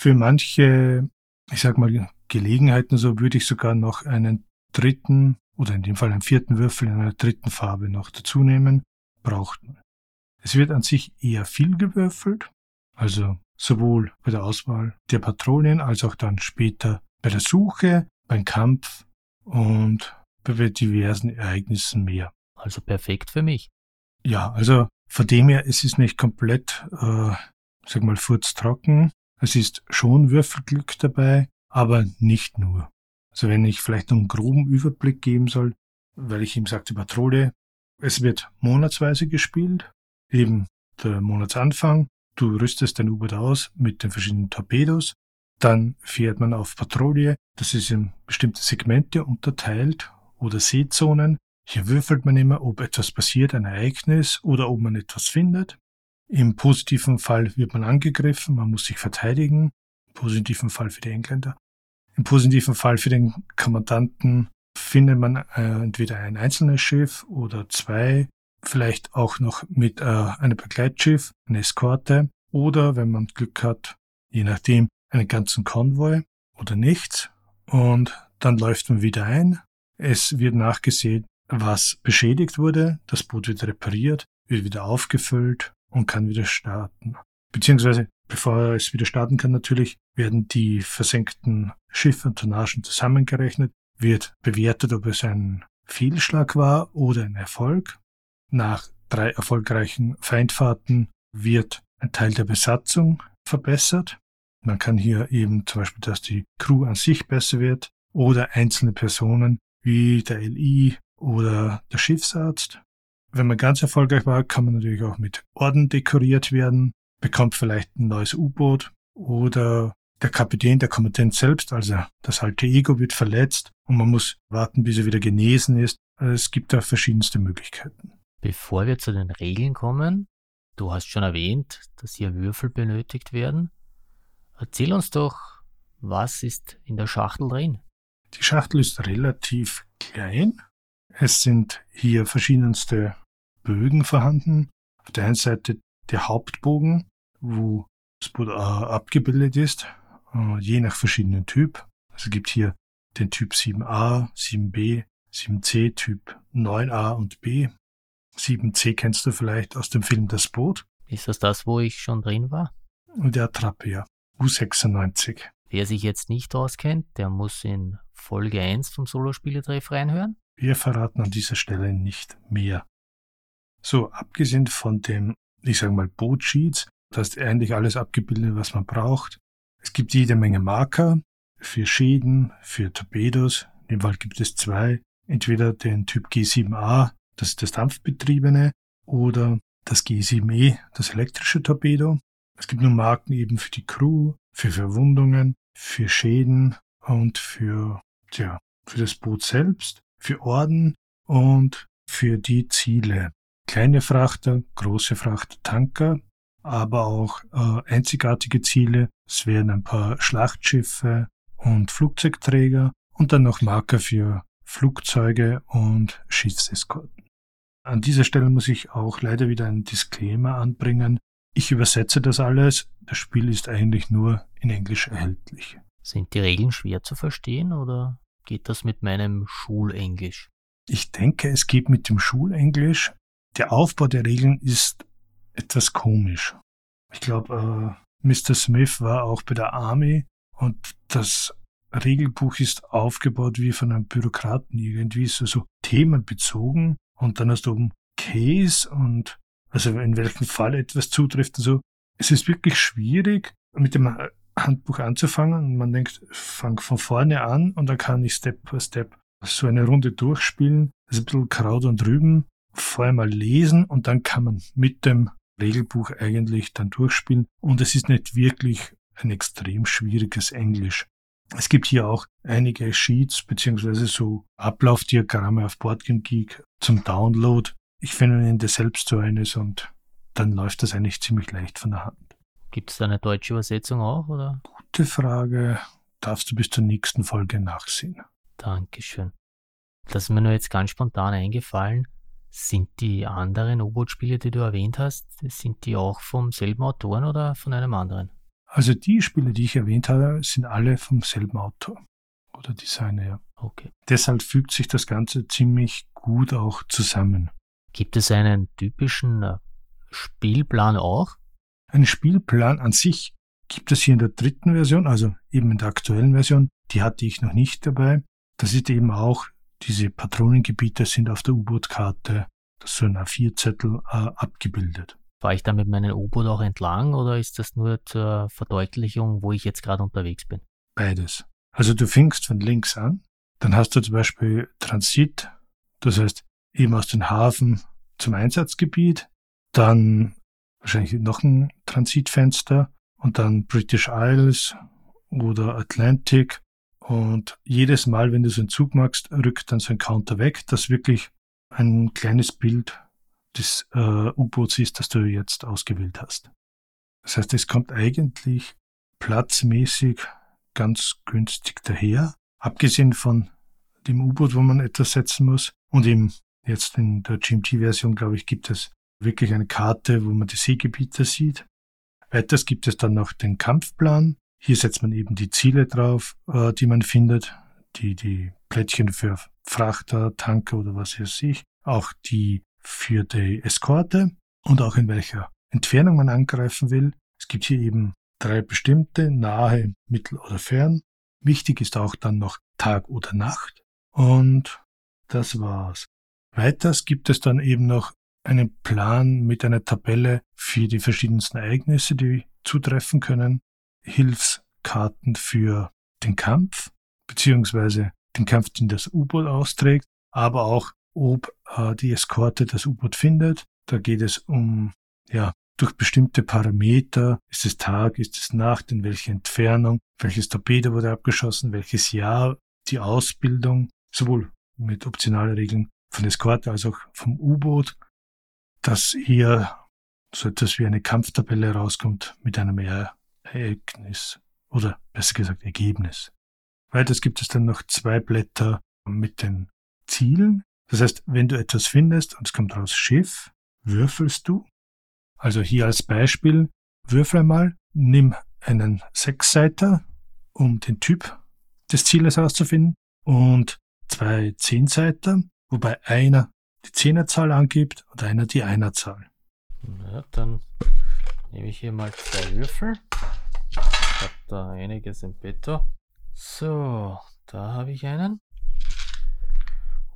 Für manche, ich sag mal, Gelegenheiten so würde ich sogar noch einen dritten oder in dem Fall einen vierten Würfel in einer dritten Farbe noch dazu nehmen. Braucht man. Es wird an sich eher viel gewürfelt, also sowohl bei der Auswahl der Patrouillen als auch dann später bei der Suche, beim Kampf und bei diversen Ereignissen mehr. Also perfekt für mich. Ja, also von dem her, es ist nicht komplett, äh, sag mal, furztrocken. Es ist schon Würfelglück dabei, aber nicht nur. Also wenn ich vielleicht einen groben Überblick geben soll, weil ich ihm sagte, Patrouille, es wird monatsweise gespielt, eben der Monatsanfang, du rüstest dein U-Boot aus mit den verschiedenen Torpedos, dann fährt man auf Patrouille, das ist in bestimmte Segmente unterteilt oder Seezonen. Hier würfelt man immer, ob etwas passiert, ein Ereignis oder ob man etwas findet. Im positiven Fall wird man angegriffen, man muss sich verteidigen. Im positiven Fall für die Engländer. Im positiven Fall für den Kommandanten findet man äh, entweder ein einzelnes Schiff oder zwei, vielleicht auch noch mit äh, einem Begleitschiff, eine Eskorte oder, wenn man Glück hat, je nachdem, einen ganzen Konvoi oder nichts. Und dann läuft man wieder ein. Es wird nachgesehen, was beschädigt wurde. Das Boot wird repariert, wird wieder aufgefüllt und kann wieder starten. Beziehungsweise, bevor es wieder starten kann, natürlich werden die versenkten Schiffe und Tonnagen zusammengerechnet, wird bewertet, ob es ein Fehlschlag war oder ein Erfolg. Nach drei erfolgreichen Feindfahrten wird ein Teil der Besatzung verbessert. Man kann hier eben zum Beispiel, dass die Crew an sich besser wird oder einzelne Personen wie der LI oder der Schiffsarzt. Wenn man ganz erfolgreich war, kann man natürlich auch mit Orden dekoriert werden, bekommt vielleicht ein neues U-Boot oder der Kapitän, der Kommandant selbst, also das alte Ego wird verletzt und man muss warten, bis er wieder genesen ist. Also es gibt da verschiedenste Möglichkeiten. Bevor wir zu den Regeln kommen, du hast schon erwähnt, dass hier Würfel benötigt werden. Erzähl uns doch, was ist in der Schachtel drin? Die Schachtel ist relativ klein. Es sind hier verschiedenste Bögen vorhanden. Auf der einen Seite der Hauptbogen, wo das Boot äh, abgebildet ist, äh, je nach verschiedenen Typ. Also es gibt hier den Typ 7a, 7b, 7c, Typ 9a und b. 7c kennst du vielleicht aus dem Film Das Boot. Ist das das, wo ich schon drin war? Und der Attrappe, ja. U96. Wer sich jetzt nicht auskennt, der muss in Folge 1 vom Solospieletreff reinhören. Wir verraten an dieser Stelle nicht mehr. So, abgesehen von dem, ich sage mal, Boot-Sheets, da ist eigentlich alles abgebildet, was man braucht. Es gibt jede Menge Marker für Schäden, für Torpedos. In dem Fall gibt es zwei. Entweder den Typ G7A, das ist das dampfbetriebene, oder das G7E, das elektrische Torpedo. Es gibt nun Marken eben für die Crew, für Verwundungen, für Schäden und für, tja, für das Boot selbst, für Orden und für die Ziele. Kleine Frachter, große Frachter, Tanker, aber auch äh, einzigartige Ziele. Es werden ein paar Schlachtschiffe und Flugzeugträger und dann noch Marker für Flugzeuge und Schiffseskorten. An dieser Stelle muss ich auch leider wieder einen Disclaimer anbringen. Ich übersetze das alles. Das Spiel ist eigentlich nur in Englisch erhältlich. Sind die Regeln schwer zu verstehen oder geht das mit meinem Schulenglisch? Ich denke, es geht mit dem Schulenglisch. Der Aufbau der Regeln ist etwas komisch. Ich glaube, äh, Mr. Smith war auch bei der Army und das Regelbuch ist aufgebaut wie von einem Bürokraten irgendwie, so, so themenbezogen und dann hast du oben Case und also in welchem Fall etwas zutrifft. Also es ist wirklich schwierig, mit dem Handbuch anzufangen man denkt, fang von vorne an und dann kann ich Step by Step so eine Runde durchspielen. Ist ein bisschen Kraut und Rüben. Vorher mal lesen und dann kann man mit dem Regelbuch eigentlich dann durchspielen. Und es ist nicht wirklich ein extrem schwieriges Englisch. Es gibt hier auch einige Sheets beziehungsweise so Ablaufdiagramme auf Boardgame Geek zum Download. Ich finde Ihnen das selbst so eines und dann läuft das eigentlich ziemlich leicht von der Hand. Gibt es da eine deutsche Übersetzung auch, oder? Gute Frage. Darfst du bis zur nächsten Folge nachsehen. Dankeschön. Das ist mir nur jetzt ganz spontan eingefallen. Sind die anderen U-Boot-Spiele, die du erwähnt hast, sind die auch vom selben Autoren oder von einem anderen? Also die Spiele, die ich erwähnt habe, sind alle vom selben Autor oder Designer. Ja. Okay. Deshalb fügt sich das Ganze ziemlich gut auch zusammen. Gibt es einen typischen äh, Spielplan auch? Einen Spielplan an sich gibt es hier in der dritten Version, also eben in der aktuellen Version. Die hatte ich noch nicht dabei. Das ist eben auch diese Patronengebiete sind auf der U-Boot-Karte, das ist so ein A4-Zettel, äh, abgebildet. Fahre ich da mit meinem U-Boot auch entlang oder ist das nur zur Verdeutlichung, wo ich jetzt gerade unterwegs bin? Beides. Also du fängst von links an, dann hast du zum Beispiel Transit, das heißt eben aus dem Hafen zum Einsatzgebiet, dann wahrscheinlich noch ein Transitfenster und dann British Isles oder Atlantic und jedes Mal, wenn du so einen Zug machst, rückt dann so ein Counter weg, das wirklich ein kleines Bild des äh, U-Boots ist, das du jetzt ausgewählt hast. Das heißt, es kommt eigentlich platzmäßig ganz günstig daher, abgesehen von dem U-Boot, wo man etwas setzen muss. Und im, jetzt in der GMT-Version, glaube ich, gibt es wirklich eine Karte, wo man die Seegebiete sieht. Weiters gibt es dann noch den Kampfplan, hier setzt man eben die Ziele drauf, äh, die man findet, die, die Plättchen für Frachter, Tanker oder was weiß ich, auch die für die Eskorte und auch in welcher Entfernung man angreifen will. Es gibt hier eben drei bestimmte, nahe, mittel oder fern. Wichtig ist auch dann noch Tag oder Nacht. Und das war's. Weiters gibt es dann eben noch einen Plan mit einer Tabelle für die verschiedensten Ereignisse, die zutreffen können. Hilfskarten für den Kampf, beziehungsweise den Kampf, den das U-Boot austrägt, aber auch, ob äh, die Eskorte das U-Boot findet. Da geht es um, ja, durch bestimmte Parameter, ist es Tag, ist es Nacht, in welcher Entfernung, welches Torpedo wurde abgeschossen, welches Jahr, die Ausbildung, sowohl mit optionalen Regeln von Eskorte als auch vom U-Boot, dass hier so etwas wie eine Kampftabelle rauskommt mit einem Ereignis oder besser gesagt Ergebnis. Weiters gibt es dann noch zwei Blätter mit den Zielen. Das heißt, wenn du etwas findest und es kommt raus Schiff, würfelst du. Also hier als Beispiel, würfel einmal, nimm einen Sechsseiter, um den Typ des Zieles herauszufinden und zwei Zehnseiter, wobei einer die Zehnerzahl angibt und einer die Einerzahl. Ja, dann nehme ich hier mal zwei Würfel. Ich habe da einiges im Petto. So, da habe ich einen.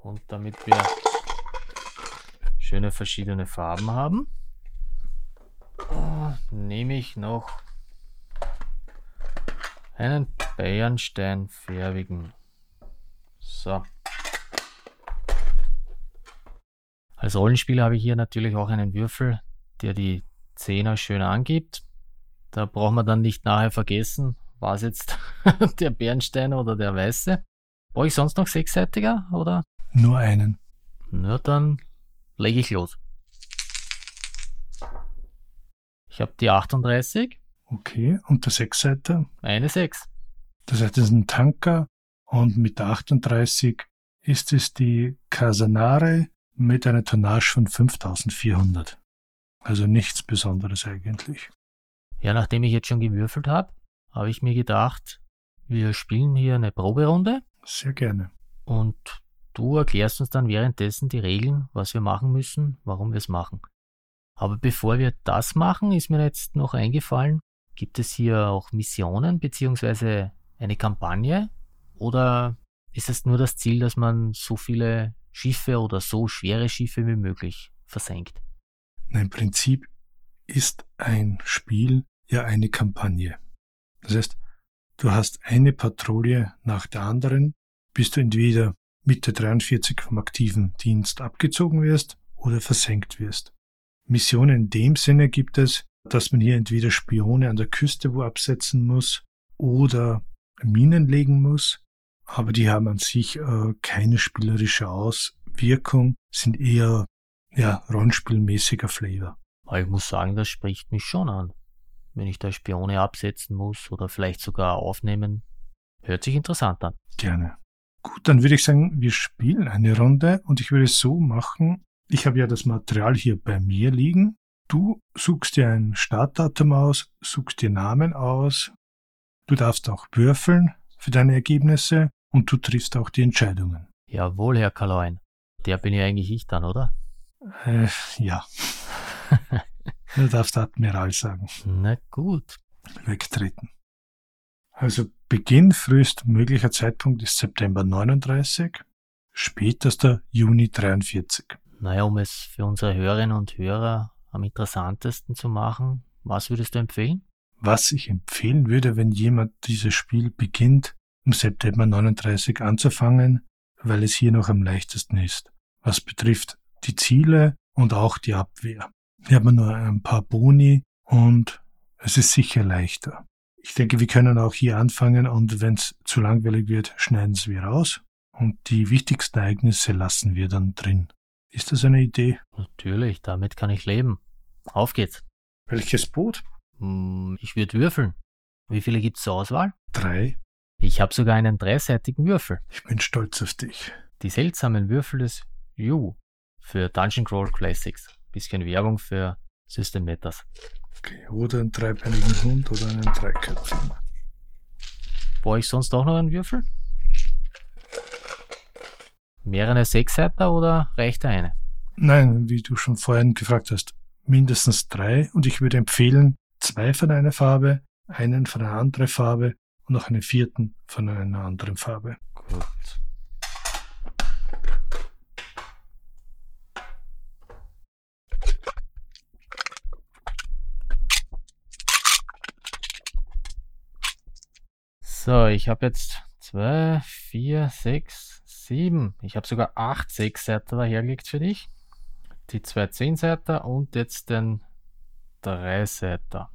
Und damit wir schöne verschiedene Farben haben, nehme ich noch Einen Bernsteinfärbigen. So. Als Rollenspieler habe ich hier natürlich auch einen Würfel, der die Zehner schön angibt. Da braucht man dann nicht nachher vergessen, war es jetzt der Bernstein oder der Weiße. Brauche ich sonst noch sechsseitiger oder? Nur einen. Na, dann lege ich los. Ich habe die 38. Okay, und der Sechsseiter? Eine 6. Das heißt, das ist ein Tanker und mit der 38 ist es die Casanare mit einer Tonnage von 5400. Also nichts Besonderes eigentlich. Ja, nachdem ich jetzt schon gewürfelt habe, habe ich mir gedacht, wir spielen hier eine Proberunde. Sehr gerne. Und du erklärst uns dann währenddessen die Regeln, was wir machen müssen, warum wir es machen. Aber bevor wir das machen, ist mir jetzt noch eingefallen, gibt es hier auch Missionen beziehungsweise eine Kampagne? Oder ist es nur das Ziel, dass man so viele Schiffe oder so schwere Schiffe wie möglich versenkt? Im Prinzip ist ein Spiel ja eine Kampagne. Das heißt, du hast eine Patrouille nach der anderen, bis du entweder Mitte 43 vom aktiven Dienst abgezogen wirst oder versenkt wirst. Missionen in dem Sinne gibt es, dass man hier entweder Spione an der Küste wo absetzen muss oder Minen legen muss, aber die haben an sich äh, keine spielerische Auswirkung, sind eher ja, rollenspielmäßiger Flavor. Aber ich muss sagen, das spricht mich schon an. Wenn ich da Spione absetzen muss oder vielleicht sogar aufnehmen, hört sich interessant an. Gerne. Gut, dann würde ich sagen, wir spielen eine Runde und ich würde es so machen. Ich habe ja das Material hier bei mir liegen. Du suchst dir ein Startdatum aus, suchst dir Namen aus. Du darfst auch würfeln für deine Ergebnisse und du triffst auch die Entscheidungen. Jawohl, Herr Kaloin. Der bin ja eigentlich ich dann, oder? Äh, ja. du darfst Admiral sagen. Na gut. Wegtreten. Also Beginn frühestmöglicher Zeitpunkt ist September 39, spätester Juni 43. Naja, um es für unsere Hörerinnen und Hörer am interessantesten zu machen, was würdest du empfehlen? Was ich empfehlen würde, wenn jemand dieses Spiel beginnt, im September 39 anzufangen, weil es hier noch am leichtesten ist. Was betrifft die Ziele und auch die Abwehr. Hier hat man nur ein paar Boni und es ist sicher leichter. Ich denke, wir können auch hier anfangen und wenn es zu langweilig wird, schneiden es wir raus und die wichtigsten Ereignisse lassen wir dann drin. Ist das eine Idee? Natürlich, damit kann ich leben. Auf geht's. Welches Boot? Hm, ich würde würfeln. Wie viele gibt's zur Auswahl? Drei. Ich habe sogar einen dreiseitigen Würfel. Ich bin stolz auf dich. Die seltsamen Würfel des You für Dungeon Crawl Classics. Bisschen Werbung für System Matters. Okay, oder einen dreibeinigen Hund oder einen Dreiköpfigen. Brauche ich sonst auch noch einen Würfel? Mehrere Sechsseiter oder reicht der eine? Nein, wie du schon vorhin gefragt hast, mindestens drei und ich würde empfehlen, zwei von einer Farbe, einen von einer anderen Farbe und noch einen vierten von einer anderen Farbe. Gut. So, ich habe jetzt zwei, vier, sechs, sieben. Ich habe sogar acht Sechsseiter dahergelegt für dich. Die zwei Zehnseiter und jetzt den Dreiseiter.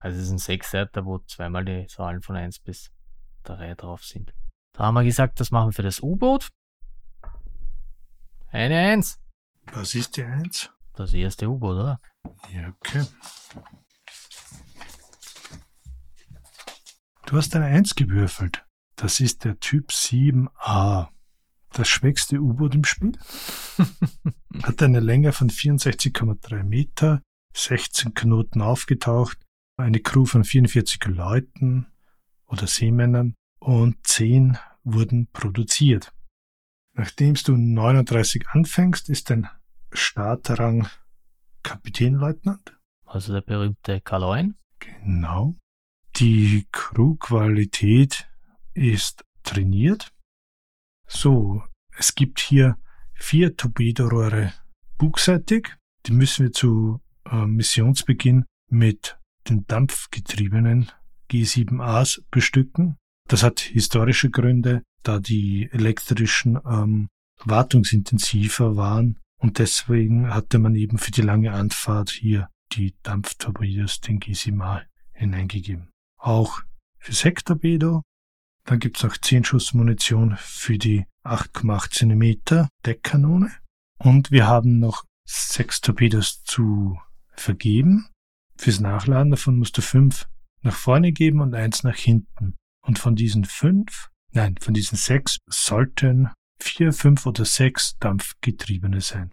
Also es ist ein Sechsseiter, wo zweimal die Zahlen von 1 bis 3 drauf sind. Da haben wir gesagt, das machen wir für das U-Boot. Eine 1. Was ist die Eins? Das erste U-Boot, oder? Ja, okay. Du hast eine Eins gewürfelt. Das ist der Typ 7a. Das schwächste U-Boot im Spiel. Hat eine Länge von 64,3 Meter, 16 Knoten aufgetaucht, eine Crew von 44 Leuten oder Seemännern und 10 wurden produziert. Nachdem du 39 anfängst, ist dein Starterrang Kapitänleutnant. Also der berühmte Kaloin. Genau. Die Crewqualität ist trainiert. So, es gibt hier vier Torpedorohre bugseitig. Die müssen wir zu äh, Missionsbeginn mit den dampfgetriebenen G7As bestücken. Das hat historische Gründe, da die elektrischen ähm, wartungsintensiver waren und deswegen hatte man eben für die lange Anfahrt hier die Dampftorpedos, den G7A, hineingegeben. Auch für Sektorpedo. Dann gibt's auch 10 Schuss Munition für die 8,8 cm Deckkanone. Und wir haben noch sechs Torpedos zu vergeben. Fürs Nachladen davon musst du fünf nach vorne geben und eins nach hinten. Und von diesen fünf, nein, von diesen sechs sollten vier, fünf oder sechs Dampfgetriebene sein.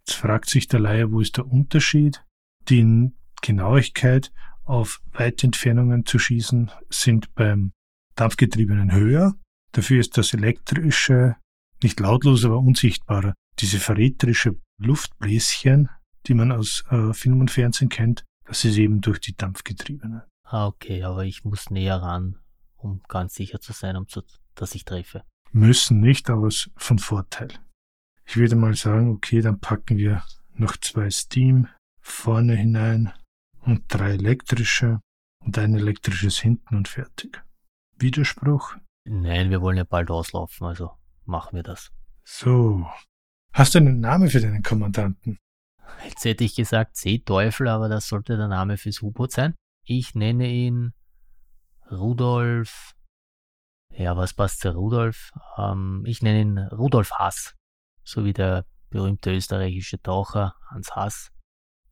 Jetzt fragt sich der Laie, wo ist der Unterschied? Die Genauigkeit auf weite Entfernungen zu schießen sind beim Dampfgetriebenen höher. Dafür ist das elektrische nicht lautlos, aber unsichtbarer. Diese verräterische Luftbläschen, die man aus äh, Film und Fernsehen kennt, das ist eben durch die Dampfgetriebene. Ah, okay, aber ich muss näher ran, um ganz sicher zu sein, um zu, dass ich treffe. Müssen nicht, aber es ist von Vorteil. Ich würde mal sagen, okay, dann packen wir noch zwei Steam vorne hinein und drei elektrische und ein elektrisches hinten und fertig. Widerspruch? Nein, wir wollen ja bald auslaufen, also machen wir das. So. Hast du einen Namen für deinen Kommandanten? Jetzt hätte ich gesagt Seeteufel, aber das sollte der Name fürs U-Boot sein. Ich nenne ihn Rudolf. Ja, was passt zu Rudolf? Ähm, ich nenne ihn Rudolf Hass so wie der berühmte österreichische Taucher Hans Haas,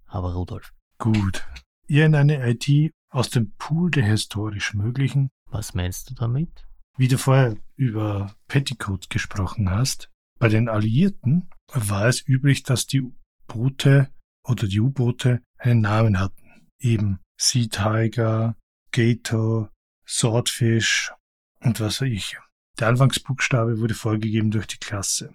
aber Rudolf. Gut. Ihr in eine IT aus dem Pool der historisch Möglichen. Was meinst du damit? Wie du vorher über Petticoat gesprochen hast, bei den Alliierten war es üblich, dass die Boote oder die U-Boote einen Namen hatten. Eben Sea Tiger, Gator, Swordfish und was weiß ich. Der Anfangsbuchstabe wurde vorgegeben durch die Klasse.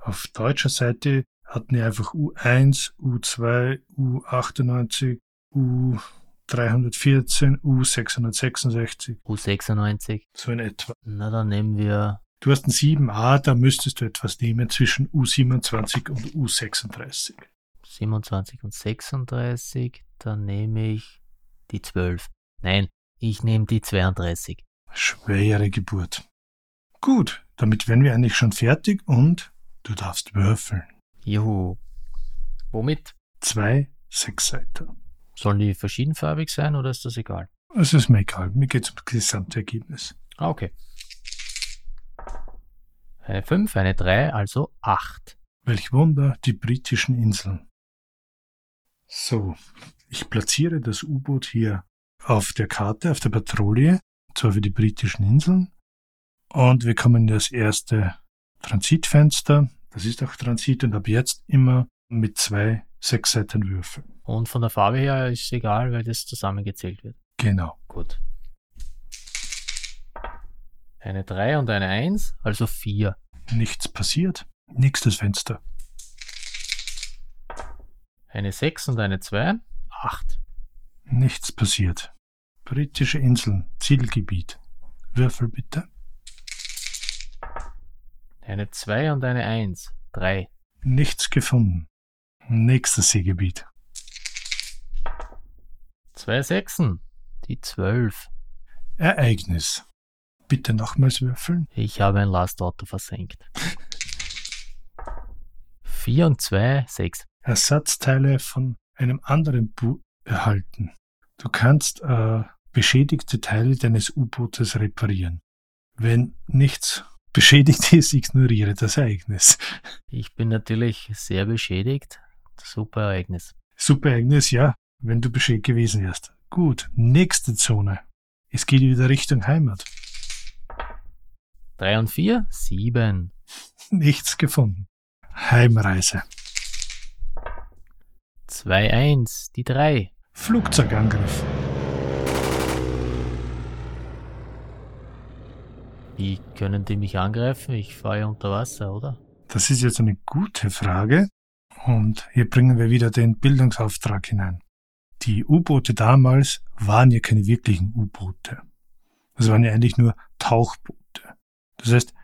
Auf deutscher Seite hatten wir einfach U1, U2, U98, U314, U666. U96. So in etwa. Na, dann nehmen wir. Du hast ein 7a, da müsstest du etwas nehmen zwischen U27 und U36. 27 und 36, dann nehme ich die 12. Nein, ich nehme die 32. Schwere Geburt. Gut, damit wären wir eigentlich schon fertig und Du darfst würfeln. Juhu. Womit? Zwei Sechsseiter. Sollen die verschiedenfarbig sein oder ist das egal? Es ist mir egal. Mir geht es um das gesamte Ergebnis. Ah, okay. Eine 5, eine 3, also 8. Welch Wunder, die britischen Inseln. So, ich platziere das U-Boot hier auf der Karte, auf der Patrouille, zwar für die britischen Inseln. Und wir kommen in das erste Transitfenster. Das ist auch Transit und ab jetzt immer mit zwei Sechsseitenwürfeln. Und von der Farbe her ist es egal, weil das zusammengezählt wird. Genau. Gut. Eine 3 und eine 1, also 4. Nichts passiert. Nächstes Fenster. Eine 6 und eine 2, 8. Nichts passiert. Britische Inseln, Zielgebiet. Würfel bitte. Eine 2 und eine 1. 3. Nichts gefunden. Nächstes Seegebiet. Zwei Sechsen. Die 12. Ereignis. Bitte nochmals würfeln. Ich habe ein Last Auto versenkt. 4 und 2, 6. Ersatzteile von einem anderen Bu erhalten. Du kannst äh, beschädigte Teile deines U-Bootes reparieren. Wenn nichts beschädigt ist, ignoriere das Ereignis. Ich bin natürlich sehr beschädigt. Super Ereignis. Super Ereignis, ja, wenn du beschädigt gewesen wärst. Gut, nächste Zone. Es geht wieder Richtung Heimat. 3 und 4, 7. Nichts gefunden. Heimreise. 2, 1, die 3. Flugzeugangriff. Wie können die mich angreifen? Ich fahre ja unter Wasser, oder? Das ist jetzt eine gute Frage. Und hier bringen wir wieder den Bildungsauftrag hinein. Die U-Boote damals waren ja keine wirklichen U-Boote. Das waren ja eigentlich nur Tauchboote. Das heißt,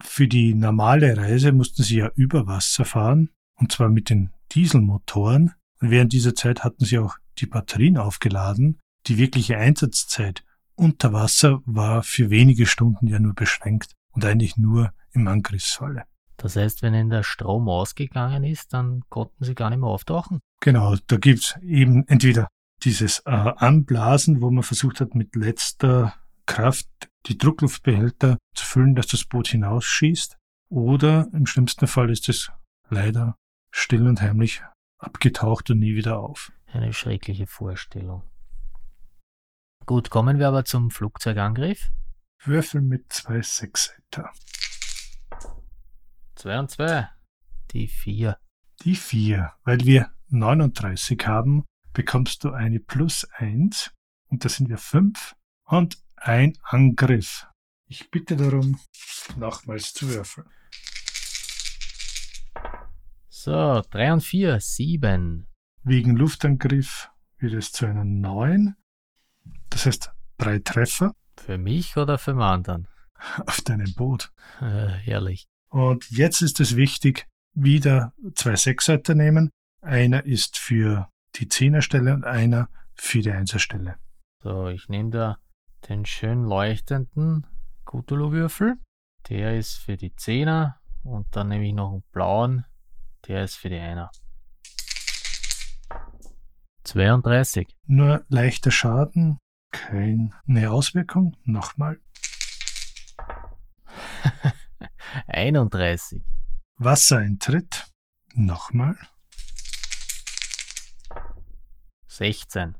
für die normale Reise mussten sie ja über Wasser fahren, und zwar mit den Dieselmotoren. Und während dieser Zeit hatten sie auch die Batterien aufgeladen. Die wirkliche Einsatzzeit unter Wasser war für wenige Stunden ja nur beschränkt und eigentlich nur im Angriffsfalle. Das heißt, wenn Ihnen der Strom ausgegangen ist, dann konnten Sie gar nicht mehr auftauchen? Genau, da gibt's eben entweder dieses äh, Anblasen, wo man versucht hat, mit letzter Kraft die Druckluftbehälter zu füllen, dass das Boot hinausschießt. Oder im schlimmsten Fall ist es leider still und heimlich abgetaucht und nie wieder auf. Eine schreckliche Vorstellung. Gut, kommen wir aber zum Flugzeugangriff. Würfel mit zwei Sechseiter. Zwei und zwei. Die vier. Die vier. Weil wir 39 haben, bekommst du eine plus eins und da sind wir fünf und ein Angriff. Ich bitte darum, nochmals zu würfeln. So, drei und vier, sieben. Wegen Luftangriff wird es zu einer neun. Das heißt, drei Treffer Für mich oder für den anderen? auf deinem Boot. Äh, herrlich. Und jetzt ist es wichtig, wieder zwei Sechsseiter nehmen. Einer ist für die Zehnerstelle und einer für die Einserstelle. So, ich nehme da den schön leuchtenden Cthulhu-Würfel. Der ist für die Zehner und dann nehme ich noch einen blauen. Der ist für die Einer. 32. Nur leichter Schaden, keine Auswirkung. Nochmal. 31. Wassereintritt. Nochmal. 16.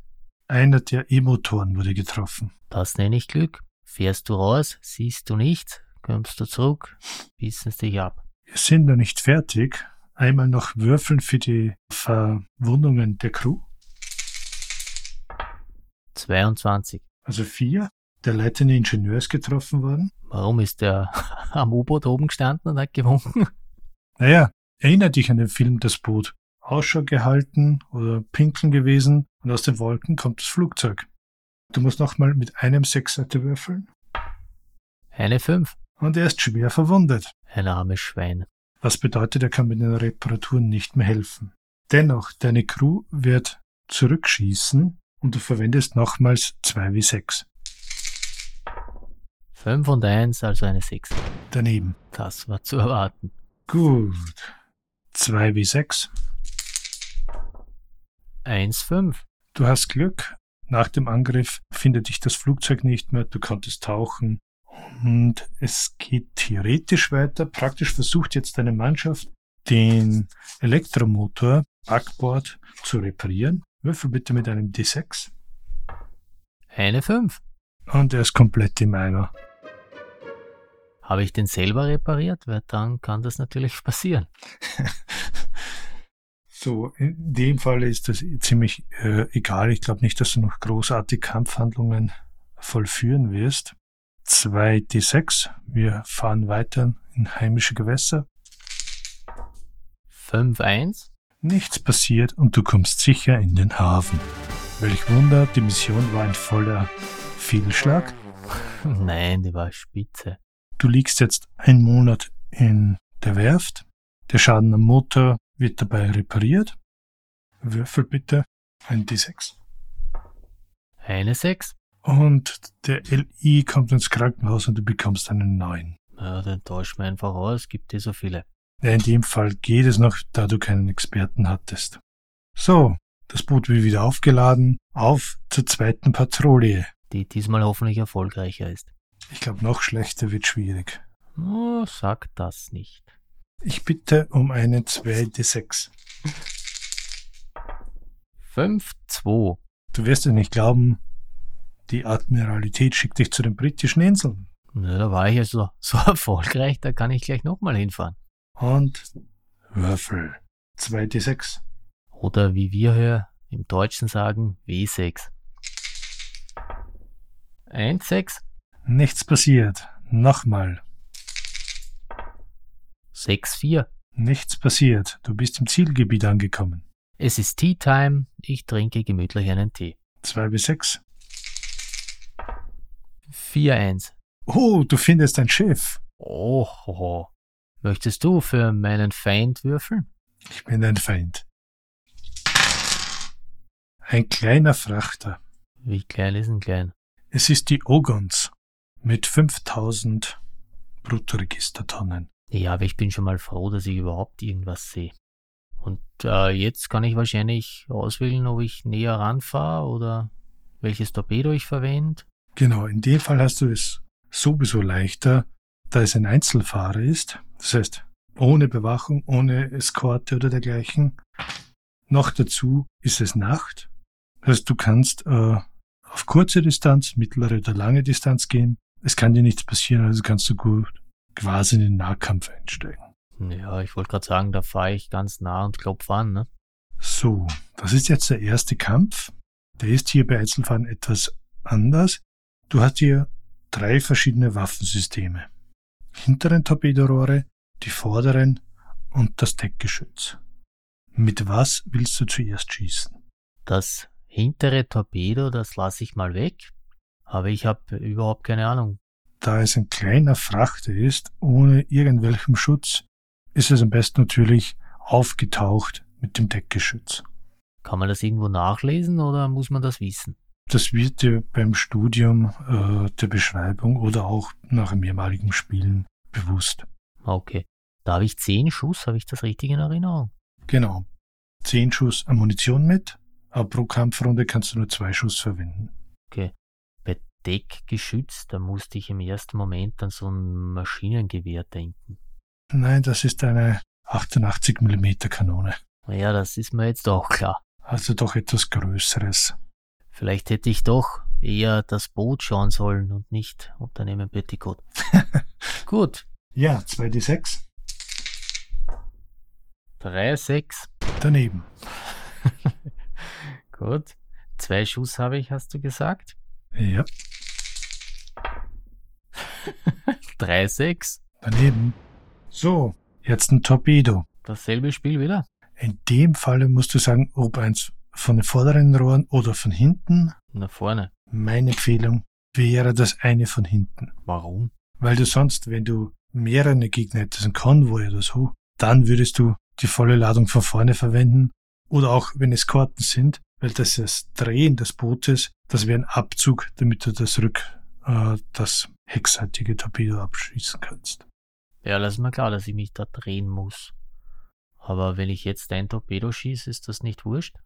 Einer der E-Motoren wurde getroffen. Das nenne ich Glück. Fährst du raus, siehst du nichts, kommst du zurück, bissen es dich ab. Wir sind noch nicht fertig. Einmal noch würfeln für die Verwundungen der Crew. 22. Also vier. Der leitende Ingenieur ist getroffen worden. Warum ist der am U-Boot oben gestanden und hat gewunken? Naja, erinnert dich an den Film Das Boot. Ausschau gehalten oder pinkeln gewesen und aus den Wolken kommt das Flugzeug. Du musst nochmal mit einem Sechsseite würfeln Eine 5. und er ist schwer verwundet. Ein armes Schwein. Was bedeutet, er kann mit den Reparaturen nicht mehr helfen. Dennoch, deine Crew wird zurückschießen und du verwendest nochmals 2 wie 6. 5 und 1, also eine 6. Daneben. Das war zu erwarten. Gut. 2 wie 6. 1, 5. Du hast Glück. Nach dem Angriff findet dich das Flugzeug nicht mehr. Du konntest tauchen. Und es geht theoretisch weiter. Praktisch versucht jetzt deine Mannschaft, den Elektromotor Backbord zu reparieren. Würfel bitte mit einem D6. Eine 5. Und er ist komplett im Eimer. Habe ich den selber repariert? Weil dann kann das natürlich passieren. So, in dem Fall ist das ziemlich äh, egal. Ich glaube nicht, dass du noch großartige Kampfhandlungen vollführen wirst. 2d6. Wir fahren weiter in heimische Gewässer. 5, 1. Nichts passiert und du kommst sicher in den Hafen. Welch Wunder, die Mission war ein voller Fehlschlag. Nein, die war spitze. Du liegst jetzt einen Monat in der Werft. Der Schaden am Motor wird dabei repariert. Würfel bitte ein D6. Eine 6. Und der LI kommt ins Krankenhaus und du bekommst einen neuen. Ja, den tauschen wir einfach aus, gibt eh so viele. Ja, in dem Fall geht es noch, da du keinen Experten hattest. So, das Boot wird wieder aufgeladen. Auf zur zweiten Patrouille. Die diesmal hoffentlich erfolgreicher ist. Ich glaube, noch schlechter wird schwierig. Oh, sag das nicht. Ich bitte um einen 2d6. 5, 2. Du wirst es nicht glauben, die Admiralität schickt dich zu den britischen Inseln. Na, da war ich ja so, so erfolgreich, da kann ich gleich nochmal hinfahren. Und Würfel. 2d6. Oder wie wir hier im Deutschen sagen, W6. 1, 6. Nichts passiert. Nochmal. 6, 4. Nichts passiert. Du bist im Zielgebiet angekommen. Es ist Tea Time, ich trinke gemütlich einen Tee. 2 bis 6. 4, 1. Oh, du findest ein Schiff. Oh. Möchtest du für meinen Feind würfeln? Ich bin ein Feind. Ein kleiner Frachter. Wie klein ist ein klein? Es ist die Ogons mit 5000 Bruttoregistertonnen. Ja, aber ich bin schon mal froh, dass ich überhaupt irgendwas sehe. Und äh, jetzt kann ich wahrscheinlich auswählen, ob ich näher ranfahre oder welches Torpedo ich verwende. Genau, in dem Fall hast du es sowieso leichter, da es ein Einzelfahrer ist. Das heißt, ohne Bewachung, ohne Eskorte oder dergleichen. Noch dazu ist es Nacht. Das heißt, du kannst äh, auf kurze Distanz, mittlere oder lange Distanz gehen. Es kann dir nichts passieren, also kannst du gut quasi in den Nahkampf einsteigen. Ja, ich wollte gerade sagen, da fahre ich ganz nah und klopfe an, ne? So, das ist jetzt der erste Kampf. Der ist hier bei Einzelfahren etwas anders. Du hast hier drei verschiedene Waffensysteme. Hinteren Torpedorohre, die vorderen und das Deckgeschütz. Mit was willst du zuerst schießen? Das hintere Torpedo, das lasse ich mal weg. Aber ich habe überhaupt keine Ahnung. Da es ein kleiner Frachter ist, ohne irgendwelchen Schutz, ist es am besten natürlich aufgetaucht mit dem Deckgeschütz. Kann man das irgendwo nachlesen oder muss man das wissen? Das wird dir beim Studium äh, der Beschreibung oder auch nach mehrmaligen Spielen bewusst. Okay. Da habe ich zehn Schuss, habe ich das richtig in Erinnerung? Genau. Zehn Schuss Ammunition mit, aber pro Kampfrunde kannst du nur zwei Schuss verwenden. Okay. Bei Deckgeschütz, da musste ich im ersten Moment an so ein Maschinengewehr denken. Nein, das ist eine 88 mm Kanone. Ja, das ist mir jetzt auch klar. Also doch etwas Größeres. Vielleicht hätte ich doch eher das Boot schauen sollen und nicht Unternehmen Petticoat. Gut. Ja, 2d6. 3, 6. Daneben. Gut. Zwei Schuss habe ich, hast du gesagt? Ja. 3, 6. Daneben. So, jetzt ein Torpedo. Dasselbe Spiel wieder? In dem Falle musst du sagen, ob eins von den vorderen Rohren oder von hinten. Nach vorne. Meine Empfehlung wäre das eine von hinten. Warum? Weil du sonst, wenn du mehrere Gegner hättest, ein Konvoi oder so, dann würdest du die volle Ladung von vorne verwenden. Oder auch wenn es Karten sind, weil das das Drehen des Bootes, das wäre ein Abzug, damit du das Rück, äh, das heckseitige Torpedo abschießen kannst. Ja, lass mal klar, dass ich mich da drehen muss. Aber wenn ich jetzt ein Torpedo schieße, ist das nicht wurscht?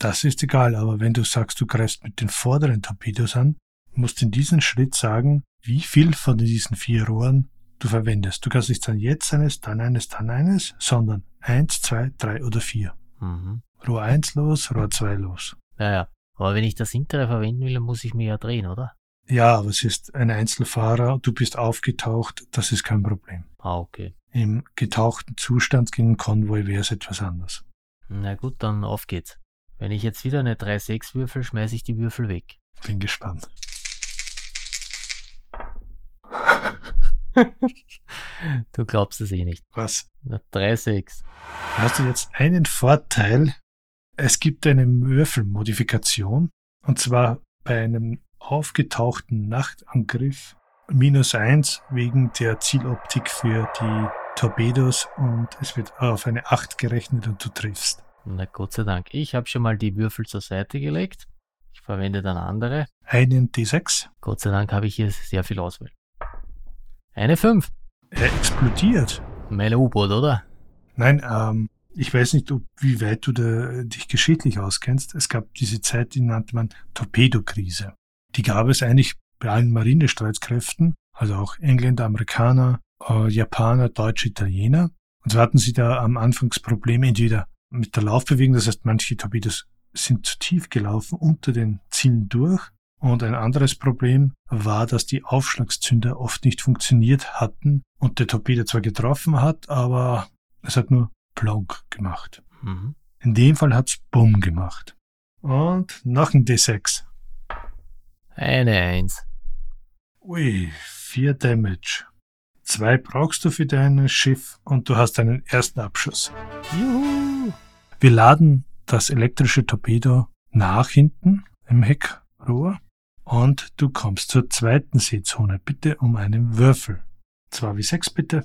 Das ist egal, aber wenn du sagst, du greifst mit den vorderen Torpedos an, musst in diesem Schritt sagen, wie viel von diesen vier Rohren du verwendest. Du kannst nicht sagen, jetzt eines, dann eines, dann eines, sondern eins, zwei, drei oder vier. Mhm. Rohr eins los, Rohr zwei los. Ja, ja. Aber wenn ich das hintere verwenden will, dann muss ich mich ja drehen, oder? Ja, aber es ist ein Einzelfahrer, du bist aufgetaucht, das ist kein Problem. Ah, okay. Im getauchten Zustand gegen einen Konvoi wäre es etwas anders. Na gut, dann auf geht's. Wenn ich jetzt wieder eine 3-6 würfel, schmeiße ich die Würfel weg. Bin gespannt. du glaubst es eh nicht. Was? Na, 3-6. Hast du jetzt einen Vorteil? Es gibt eine Würfelmodifikation. Und zwar bei einem aufgetauchten Nachtangriff minus eins wegen der Zieloptik für die Torpedos und es wird auf eine 8 gerechnet und du triffst. Na Gott sei Dank. Ich habe schon mal die Würfel zur Seite gelegt. Ich verwende dann andere. Einen D6. Gott sei Dank habe ich hier sehr viel Auswahl. Eine 5. Er explodiert. Mein U-Boot, oder? Nein, ähm, ich weiß nicht, ob, wie weit du da, dich geschichtlich auskennst. Es gab diese Zeit, die nannte man Torpedokrise. Die gab es eigentlich bei allen Marinestreitkräften, also auch Engländer, Amerikaner, äh, Japaner, Deutsche, Italiener. Und so hatten sie da am Anfang das Problem entweder mit der Laufbewegung, das heißt, manche Torpedos sind zu tief gelaufen unter den Zielen durch. Und ein anderes Problem war, dass die Aufschlagszünder oft nicht funktioniert hatten und der Torpedo zwar getroffen hat, aber es hat nur Plonk gemacht. Mhm. In dem Fall hat's Bumm gemacht. Und noch ein D6. Eine 1. Ui, vier Damage. Zwei brauchst du für dein Schiff und du hast einen ersten Abschuss. Juhu! Wir laden das elektrische Torpedo nach hinten im Heckrohr und du kommst zur zweiten Seezone. Bitte um einen Würfel. Zwei wie sechs bitte.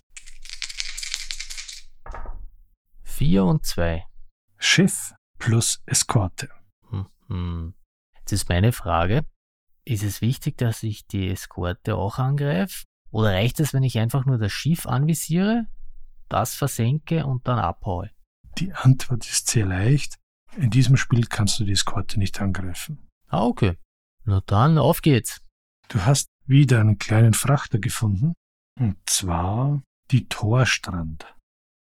4 und 2. Schiff plus Eskorte. Mhm. Jetzt ist meine Frage, Ist es wichtig, dass ich die Eskorte auch angreife? Oder reicht es, wenn ich einfach nur das Schiff anvisiere, das versenke und dann abhaue? Die Antwort ist sehr leicht. In diesem Spiel kannst du die Eskorte nicht angreifen. Ah, okay. Na dann, auf geht's. Du hast wieder einen kleinen Frachter gefunden. Und zwar die Torstrand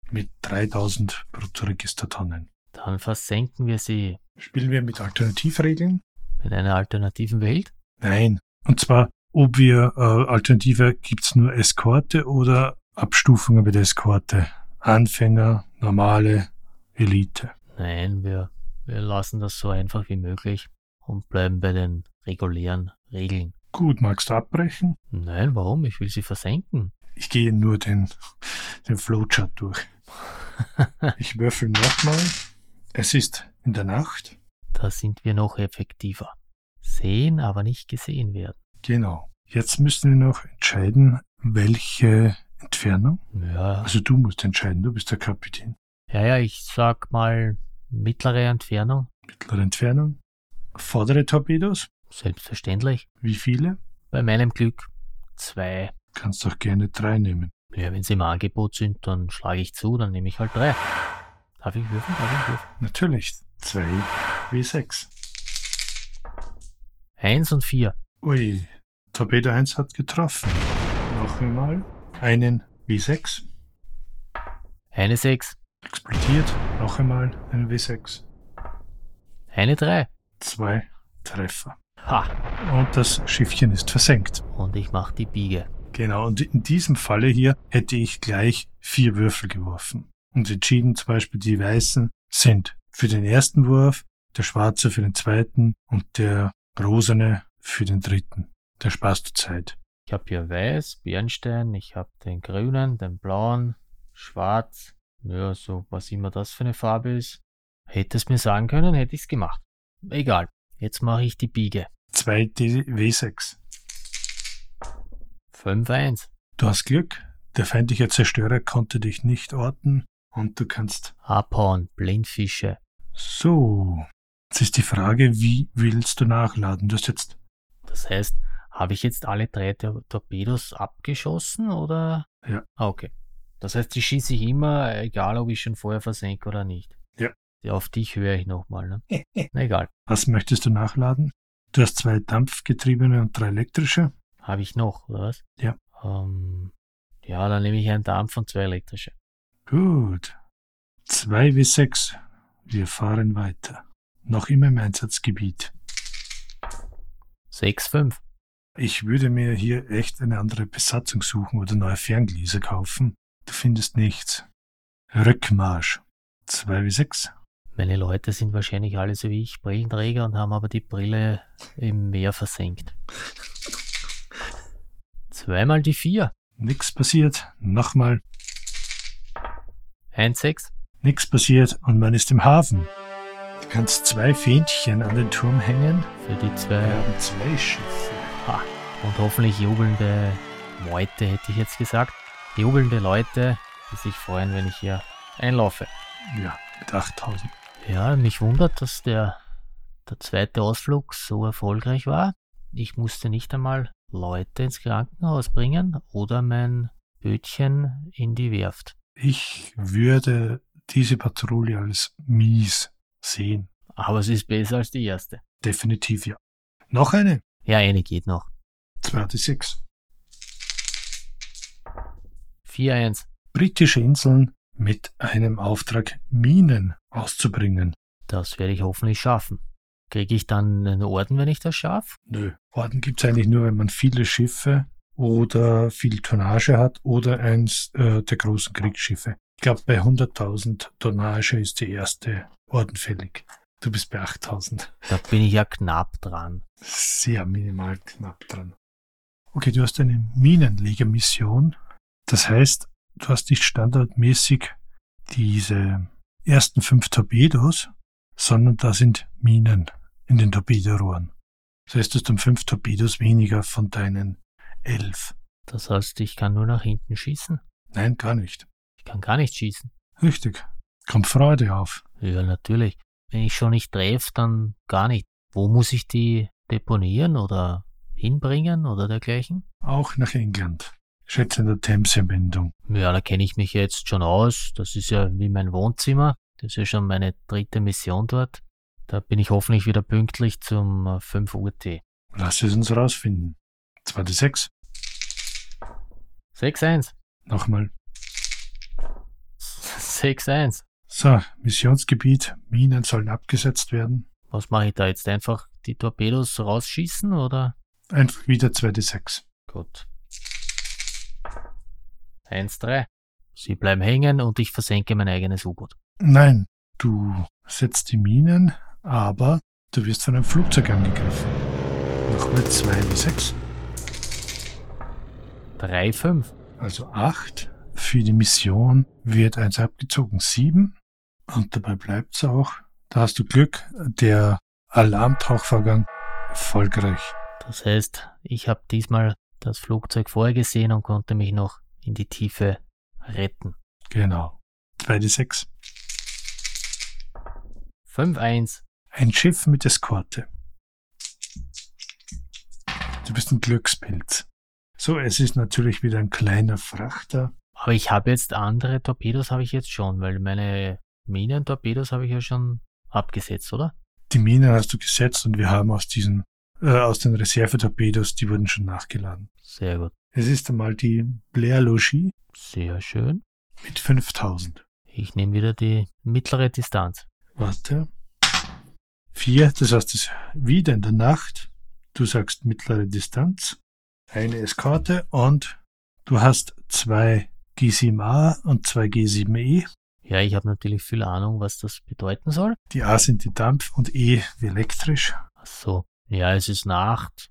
mit 3000 Bruttoregistertonnen. Dann versenken wir sie. Spielen wir mit Alternativregeln? Mit einer alternativen Welt? Nein. Und zwar, ob wir äh, Alternative gibt's nur Eskorte oder Abstufungen mit Eskorte. Anfänger, normale, Elite. Nein, wir, wir lassen das so einfach wie möglich und bleiben bei den regulären Regeln. Gut, magst du abbrechen? Nein, warum? Ich will sie versenken. Ich gehe nur den, den Flowchart durch. Ich würfel nochmal. Es ist in der Nacht. Da sind wir noch effektiver. Sehen, aber nicht gesehen werden. Genau. Jetzt müssen wir noch entscheiden, welche Entfernung. Ja, Also du musst entscheiden, du bist der Kapitän. Ja, ja, ich sag mal mittlere Entfernung. Mittlere Entfernung. Vordere Torpedos. Selbstverständlich. Wie viele? Bei meinem Glück zwei. Kannst auch gerne drei nehmen. Ja, wenn sie im Angebot sind, dann schlage ich zu, dann nehme ich halt drei. Darf ich würfeln? Darf ich würfeln? Natürlich. Zwei W6. Eins und vier. Ui. Torpedo 1 hat getroffen. Noch einmal. Einen W6. Eine sechs. Explodiert. Noch einmal ein W6. Eine drei. Zwei Treffer. Ha! Und das Schiffchen ist versenkt. Und ich mach die Biege. Genau, und in diesem Falle hier hätte ich gleich vier Würfel geworfen. Und entschieden zum Beispiel die Weißen sind für den ersten Wurf, der Schwarze für den zweiten und der Rosene für den dritten. Da sparst du Zeit. Ich habe hier weiß, Bernstein, ich habe den grünen, den blauen, schwarz. Ja, so was immer das für eine Farbe ist. Hätte es mir sagen können, hätte ich's gemacht. Egal. Jetzt mache ich die Biege. Zwei W6. 5-1. Du hast Glück. Der feindliche Zerstörer konnte dich nicht orten und du kannst. Abhauen, Blindfische. So. Jetzt ist die Frage, wie willst du nachladen? Du hast jetzt Das heißt, habe ich jetzt alle drei Tor Torpedos abgeschossen oder? Ja. Ah, okay. Das heißt, die schieße ich immer, egal ob ich schon vorher versenke oder nicht. Ja. Ja, auf dich höre ich nochmal, ne? Na egal. Was möchtest du nachladen? Du hast zwei Dampfgetriebene und drei elektrische. Habe ich noch, oder was? Ja. Ähm, ja, dann nehme ich einen Dampf und zwei elektrische. Gut. Zwei wie sechs. Wir fahren weiter. Noch immer im Einsatzgebiet. 6-5. Ich würde mir hier echt eine andere Besatzung suchen oder neue Ferngläser kaufen. Du findest nichts. Rückmarsch. Zwei wie sechs. Meine Leute sind wahrscheinlich alle so wie ich Brillenträger und haben aber die Brille im Meer versenkt. Zweimal die vier. Nix passiert. Nochmal. 1-6. Nix passiert und man ist im Hafen. Du kannst zwei Fähnchen an den Turm hängen. Für die zwei. Wir haben zwei Schiffe. Ha. Und hoffentlich jubelnde Leute, hätte ich jetzt gesagt. Jubelnde Leute, die sich freuen, wenn ich hier einlaufe. Ja, mit 8000. Ja, mich wundert, dass der, der zweite Ausflug so erfolgreich war. Ich musste nicht einmal Leute ins Krankenhaus bringen oder mein Bötchen in die Werft. Ich würde diese Patrouille als mies sehen. Aber es ist besser als die erste. Definitiv ja. Noch eine. Ja, eine geht noch. Zweite sechs. 4-1. Britische Inseln mit einem Auftrag Minen auszubringen. Das werde ich hoffentlich schaffen. Kriege ich dann einen Orden, wenn ich das schaffe? Nö. Orden gibt's eigentlich nur, wenn man viele Schiffe oder viel Tonnage hat oder eins äh, der großen Kriegsschiffe. Ich glaube, bei 100.000 Tonnage ist die erste Orden fällig. Du bist bei 8.000. Da bin ich ja knapp dran. Sehr minimal knapp dran. Okay, du hast eine Minenlegermission. Das heißt, du hast nicht standardmäßig diese ersten fünf Torpedos, sondern da sind Minen in den Torpedorohren. Das heißt, du hast um fünf Torpedos weniger von deinen elf. Das heißt, ich kann nur nach hinten schießen. Nein, gar nicht. Ich kann gar nicht schießen. Richtig. Kommt Freude auf. Ja, natürlich. Wenn ich schon nicht treffe, dann gar nicht. Wo muss ich die deponieren oder hinbringen oder dergleichen? Auch nach England. Schätze in der Themse-Wendung. Ja, da kenne ich mich jetzt schon aus. Das ist ja wie mein Wohnzimmer. Das ist ja schon meine dritte Mission dort. Da bin ich hoffentlich wieder pünktlich zum 5 äh, Uhr T. Lass es uns rausfinden. 2D6. 6-1. Nochmal. 6-1. So, Missionsgebiet. Minen sollen abgesetzt werden. Was mache ich da jetzt? Einfach die Torpedos rausschießen oder? Einfach wieder 2D6. Gut. 1-3. Sie bleiben hängen und ich versenke mein eigenes U-Boot. Nein, du setzt die Minen, aber du wirst von einem Flugzeug angegriffen. Nochmal 2D6. 3, 5. Also 8. Für die Mission wird eins abgezogen, 7. Und dabei bleibt es auch. Da hast du Glück, der Alarmtauchvorgang erfolgreich. Das heißt, ich habe diesmal das Flugzeug vorgesehen und konnte mich noch in die Tiefe retten. Genau. 2D6. 5-1. Ein Schiff mit Eskorte. Du bist ein Glückspilz. So, es ist natürlich wieder ein kleiner Frachter. Aber ich habe jetzt andere Torpedos, habe ich jetzt schon, weil meine Minen-Torpedos habe ich ja schon abgesetzt, oder? Die Minen hast du gesetzt und wir haben aus diesen, äh, aus den Reservetorpedos, die wurden schon nachgeladen. Sehr gut. Es ist einmal die Blair Logie. Sehr schön. Mit 5000. Ich nehme wieder die mittlere Distanz. Warte. Vier, das heißt, es wieder in der Nacht. Du sagst mittlere Distanz eine Eskorte und du hast zwei G7A und zwei G7E. Ja, ich habe natürlich viel Ahnung, was das bedeuten soll. Die A sind die Dampf und E wie elektrisch. Ach so. Ja, es ist Nacht.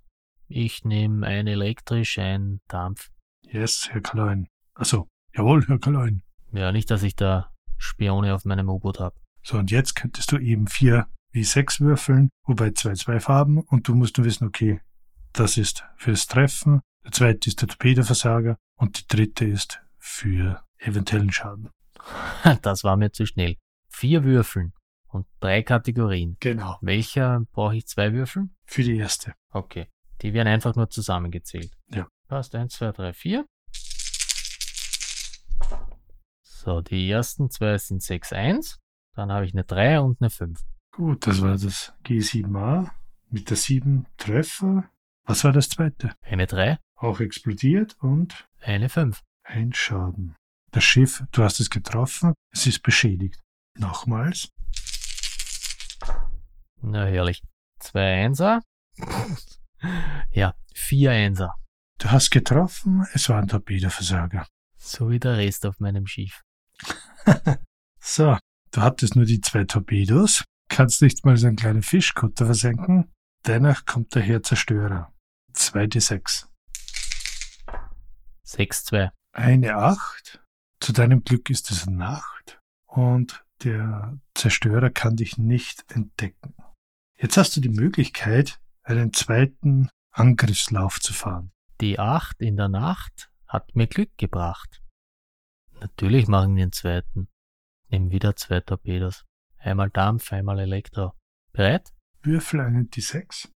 Ich nehme ein elektrisch, ein Dampf. Yes, Herr Kaloin. Also, jawohl, Herr Kaloin. Ja, nicht, dass ich da Spione auf meinem U-Boot habe. So, und jetzt könntest du eben vier wie sechs würfeln, wobei zwei zwei Farben und du musst nur wissen, okay, das ist fürs Treffen, der zweite ist der Torpedoversager und die dritte ist für eventuellen Schaden. Das war mir zu schnell. Vier Würfeln und drei Kategorien. Genau. Welcher brauche ich zwei Würfeln? Für die erste. Okay. Die werden einfach nur zusammengezählt. Ja. Passt. Eins, zwei, drei, vier. So, die ersten zwei sind 6, 1. Dann habe ich eine 3 und eine 5. Gut, das war das G7A mit der 7 Treffer. Was war das zweite? Eine 3. Auch explodiert und eine 5. Ein Schaden. Das Schiff, du hast es getroffen, es ist beschädigt. Nochmals. Na herrlich. Zwei Einser. ja, vier Einser. Du hast getroffen, es war ein Torpedoversager. So wie der Rest auf meinem Schiff. so, du hattest nur die zwei Torpedos, kannst nicht mal so einen kleinen Fischkutter versenken. Dennoch kommt der Zerstörer. 2d6. 6-2. Eine 8. Zu deinem Glück ist es Nacht und der Zerstörer kann dich nicht entdecken. Jetzt hast du die Möglichkeit, einen zweiten Angriffslauf zu fahren. Die 8 in der Nacht hat mir Glück gebracht. Natürlich machen wir einen zweiten. Nehmen wieder zwei Torpedos. Einmal Dampf, einmal Elektro. Bereit? Würfel einen D6.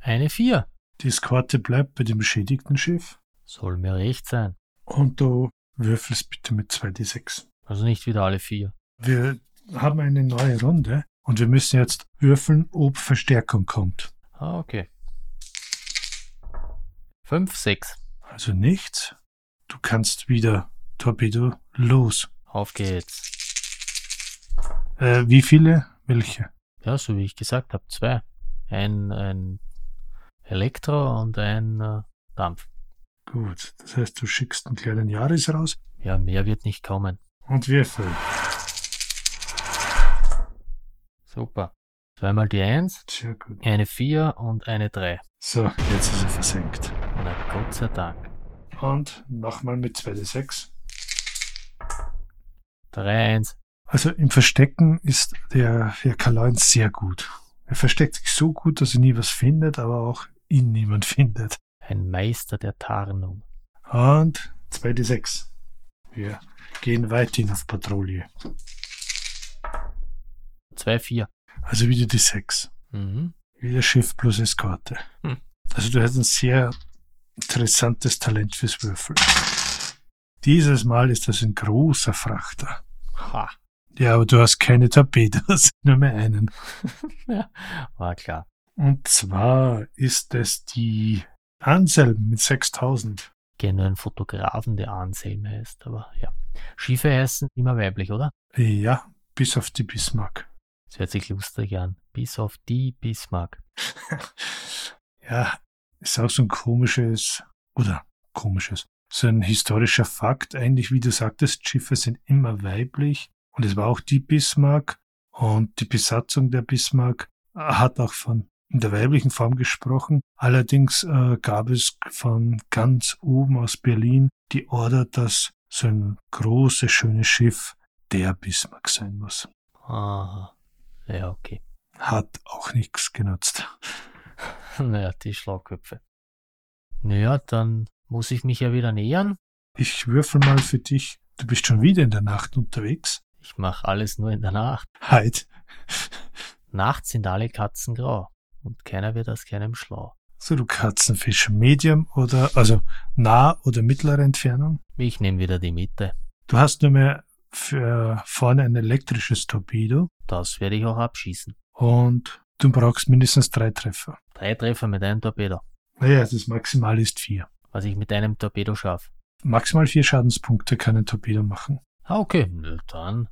Eine 4. Die Eskorte bleibt bei dem beschädigten Schiff. Soll mir recht sein. Und du würfelst bitte mit 2D6. Also nicht wieder alle vier. Wir haben eine neue Runde und wir müssen jetzt würfeln, ob Verstärkung kommt. Ah, okay. 5, 6. Also nichts. Du kannst wieder Torpedo los. Auf geht's. Äh, wie viele? Welche? Ja, so wie ich gesagt habe, zwei. Ein, ein Elektro und ein äh, Dampf. Gut, das heißt, du schickst einen kleinen Jahres raus. Ja, mehr wird nicht kommen. Und Würfel. Super. Zweimal die Eins, Sehr gut. eine Vier und eine Drei. So, jetzt ist er versenkt. Na Gott sei Dank. Und nochmal mit 2d6. 3-1. Also im Verstecken ist der Herr Kaloin sehr gut. Er versteckt sich so gut, dass er nie was findet, aber auch ihn niemand findet. Ein Meister der Tarnung. Und 2d6. Wir gehen weiterhin auf Patrouille. 2-4. Also wieder die 6. Mhm. Wieder Schiff plus Eskorte. Hm. Also du hast ein sehr interessantes Talent fürs Würfeln. Dieses Mal ist das ein großer Frachter. Ha. Ja, aber du hast keine Torpedos, nur mehr einen. ja, war klar. Und zwar ist es die Anselm mit 6000. Ich kenne nur einen Fotografen, der Anselm heißt, aber ja. Schiffe heißen immer weiblich, oder? Ja, bis auf die Bismarck. Das hört sich lustig an. Bis auf die Bismarck. ja, ist auch so ein komisches, oder komisches, so ein historischer Fakt. Eigentlich, wie du sagtest, Schiffe sind immer weiblich. Und es war auch die Bismarck. Und die Besatzung der Bismarck hat auch von in der weiblichen Form gesprochen. Allerdings äh, gab es von ganz oben aus Berlin die Order, dass so ein großes, schönes Schiff der Bismarck sein muss. Aha. Ja, okay. Hat auch nichts genutzt. naja, die Schlauköpfe. Naja, dann muss ich mich ja wieder nähern. Ich würfel mal für dich. Du bist schon wieder in der Nacht unterwegs. Ich mache alles nur in der Nacht. Heid. Nachts sind alle Katzen grau und keiner wird aus keinem schlau. So, du Katzenfisch, Medium oder, also nah oder mittlere Entfernung? Ich nehme wieder die Mitte. Du hast nur mehr für vorne ein elektrisches Torpedo. Das werde ich auch abschießen. Und du brauchst mindestens drei Treffer. Drei Treffer mit einem Torpedo. Naja, das Maximal ist vier. Was ich mit einem Torpedo schaffe. Maximal vier Schadenspunkte kann ein Torpedo machen. Ah, okay. Dann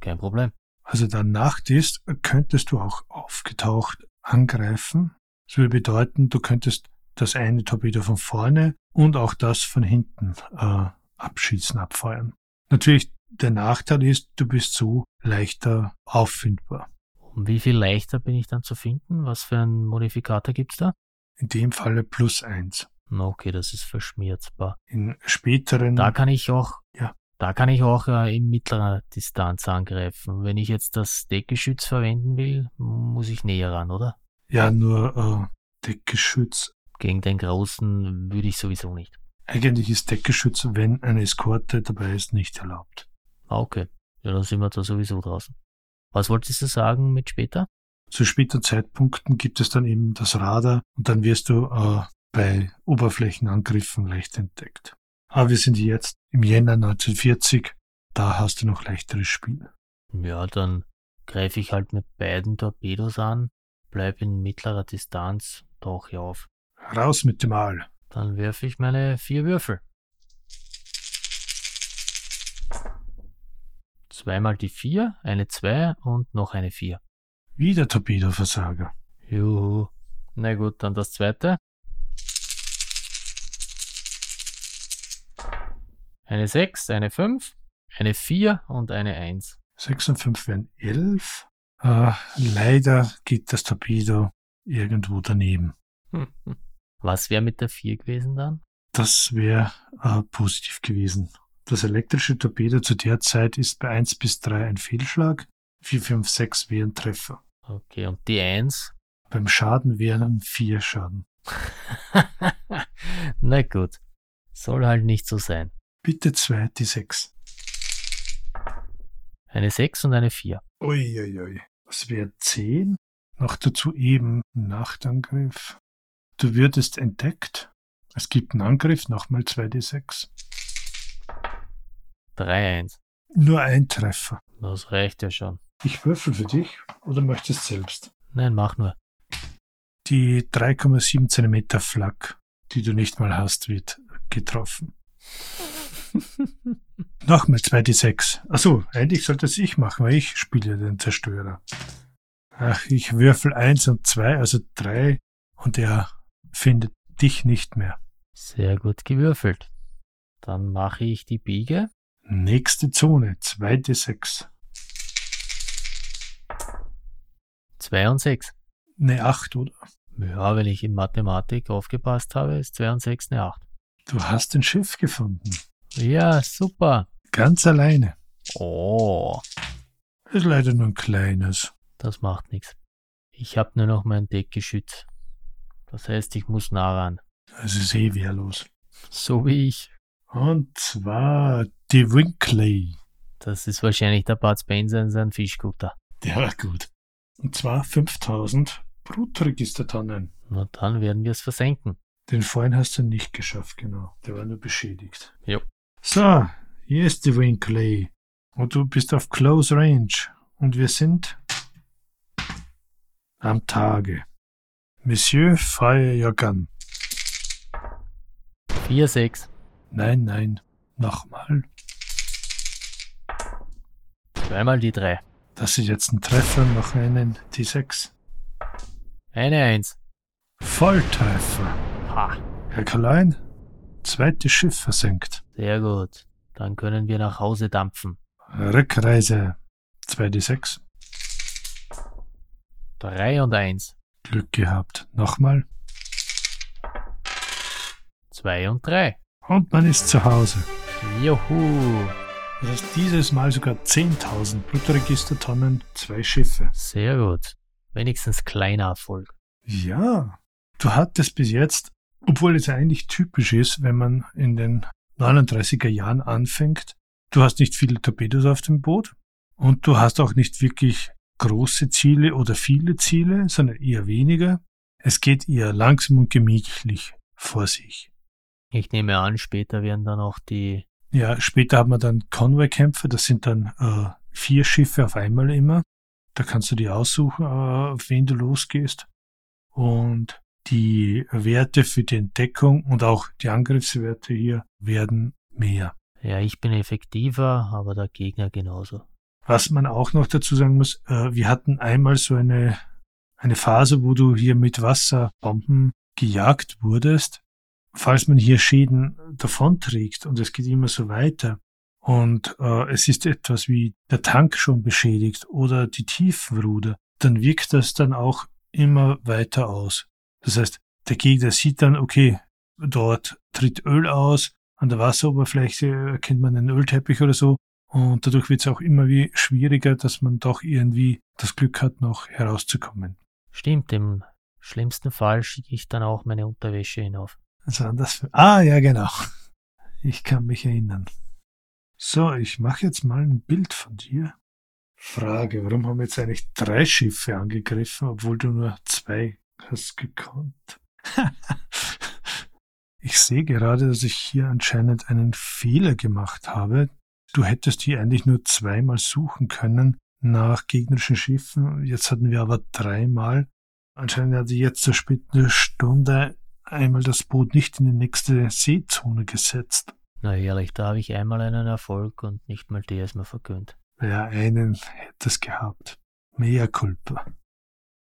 kein Problem. Also da Nacht ist, könntest du auch aufgetaucht angreifen. Das würde bedeuten, du könntest das eine Torpedo von vorne und auch das von hinten äh, abschießen, abfeuern. Natürlich, der Nachteil ist, du bist so leichter auffindbar. Um wie viel leichter bin ich dann zu finden? Was für einen Modifikator gibt's da? In dem Falle plus eins. Okay, das ist verschmierzbar. In späteren. Da kann ich auch. Ja. Da kann ich auch äh, in mittlerer Distanz angreifen. Wenn ich jetzt das Deckgeschütz verwenden will, muss ich näher ran, oder? Ja, nur äh, Deckgeschütz. Gegen den großen würde ich sowieso nicht. Eigentlich ist Deckgeschütz, wenn eine Eskorte dabei ist, nicht erlaubt. Ah, okay. Ja, dann sind wir da sowieso draußen. Was wolltest du sagen mit später? Zu späteren Zeitpunkten gibt es dann eben das Radar und dann wirst du äh, bei Oberflächenangriffen leicht entdeckt. Aber wir sind jetzt im Jänner 1940, da hast du noch leichteres Spiel. Ja, dann greife ich halt mit beiden Torpedos an, bleib in mittlerer Distanz, tauche auf. Raus mit dem Aal. Dann werfe ich meine vier Würfel. Zweimal die vier, eine zwei und noch eine vier. Wieder Torpedoversager. Juhu. Na gut, dann das zweite. Eine 6, eine 5, eine 4 und eine 1. 6 und 5 wären 11. Äh, leider geht das Torpedo irgendwo daneben. Was wäre mit der 4 gewesen dann? Das wäre äh, positiv gewesen. Das elektrische Torpedo zu der Zeit ist bei 1 bis 3 ein Fehlschlag. 4, 5, 6 wären Treffer. Okay, und die 1? Beim Schaden wären 4 Schaden. Na gut. Soll halt nicht so sein. Bitte 2, die 6. Eine 6 und eine 4. Uiuiui. Das wäre 10. Noch dazu eben Nachtangriff. Du würdest entdeckt. Es gibt einen Angriff, nochmal 2d6. 3-1. Nur ein Treffer. Das reicht ja schon. Ich würfel für dich oder möchtest selbst? Nein, mach nur. Die 3,7 cm Flak, die du nicht mal hast, wird getroffen. Nochmal 2d6. Achso, eigentlich sollte es ich machen, weil ich spiele den Zerstörer. Ach, ich würfel 1 und 2, also 3 und er findet dich nicht mehr. Sehr gut gewürfelt. Dann mache ich die Biege. Nächste Zone, 2d6. 2 und 6. Eine 8, oder? Ja, wenn ich in Mathematik aufgepasst habe, ist 2 und 6 eine 8. Du hast ein Schiff gefunden. Ja, super. Ganz alleine. Oh, Ist leider nur ein kleines. das macht nichts. Ich habe nur noch mein Deckgeschütz. Das heißt, ich muss nah ran. Es ist eh wehrlos. So wie ich. Und zwar die Winkley. Das ist wahrscheinlich der Bud Spencer in seinem Fischkutter. Der war gut. Und zwar 5000 Brutregistertonnen. Na, dann werden wir es versenken. Den vorhin hast du nicht geschafft, genau. Der war nur beschädigt. Jo. So, hier ist die Winkley. Und du bist auf Close Range. Und wir sind am Tage. Monsieur, fire your gun. 4, 6. Nein, nein. Nochmal. Zweimal die 3. Das ist jetzt ein Treffer, noch einen T6. Eine 1. Volltreffer. Ha, Herr Kalein, zweites Schiff versenkt. sehr gut. Dann können wir nach Hause dampfen. Rückreise. 2d6. 3 und 1. Glück gehabt. Nochmal. 2 und 3. Und man ist zu Hause. Juhu. Das heißt, dieses Mal sogar 10.000 Blutregistertonnen, zwei Schiffe. Sehr gut. Wenigstens kleiner Erfolg. Ja, du hattest bis jetzt, obwohl es eigentlich typisch ist, wenn man in den 39er Jahren anfängt, du hast nicht viele Torpedos auf dem Boot und du hast auch nicht wirklich große Ziele oder viele Ziele, sondern eher weniger. Es geht eher langsam und gemächlich vor sich. Ich nehme an, später werden dann auch die. Ja, später haben wir dann Convoy-Kämpfe, das sind dann äh, vier Schiffe auf einmal immer. Da kannst du dir aussuchen, äh, auf wen du losgehst. Und die Werte für die Entdeckung und auch die Angriffswerte hier werden mehr. Ja, ich bin effektiver, aber der Gegner genauso. Was man auch noch dazu sagen muss, äh, wir hatten einmal so eine, eine Phase, wo du hier mit Wasserbomben gejagt wurdest. Falls man hier Schäden davonträgt und es geht immer so weiter und äh, es ist etwas wie der Tank schon beschädigt oder die Tiefenruder, dann wirkt das dann auch immer weiter aus. Das heißt, der Gegner sieht dann, okay, dort tritt Öl aus, an der Wasseroberfläche erkennt man einen Ölteppich oder so und dadurch wird es auch immer wie schwieriger, dass man doch irgendwie das Glück hat, noch herauszukommen. Stimmt, im schlimmsten Fall schicke ich dann auch meine Unterwäsche hinauf. Also das, ah, ja, genau. Ich kann mich erinnern. So, ich mache jetzt mal ein Bild von dir. Frage, warum haben jetzt eigentlich drei Schiffe angegriffen, obwohl du nur zwei hast gekonnt? ich sehe gerade, dass ich hier anscheinend einen Fehler gemacht habe. Du hättest hier eigentlich nur zweimal suchen können nach gegnerischen Schiffen. Jetzt hatten wir aber dreimal. Anscheinend ich jetzt zur späten Stunde einmal das Boot nicht in die nächste Seezone gesetzt. Na ehrlich, da habe ich einmal einen Erfolg und nicht mal der ist mir vergönnt. Ja, einen hätte es gehabt. Mea culpa.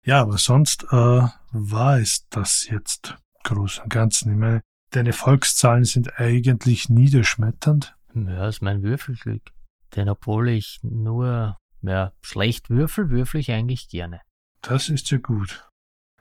Ja, aber sonst äh, war es das jetzt groß und ganzen. Ich meine, deine Volkszahlen sind eigentlich niederschmetternd. Ja, ist mein Würfelglück. Denn obwohl ich nur ja, schlecht würfel, würfel ich eigentlich gerne. Das ist ja gut.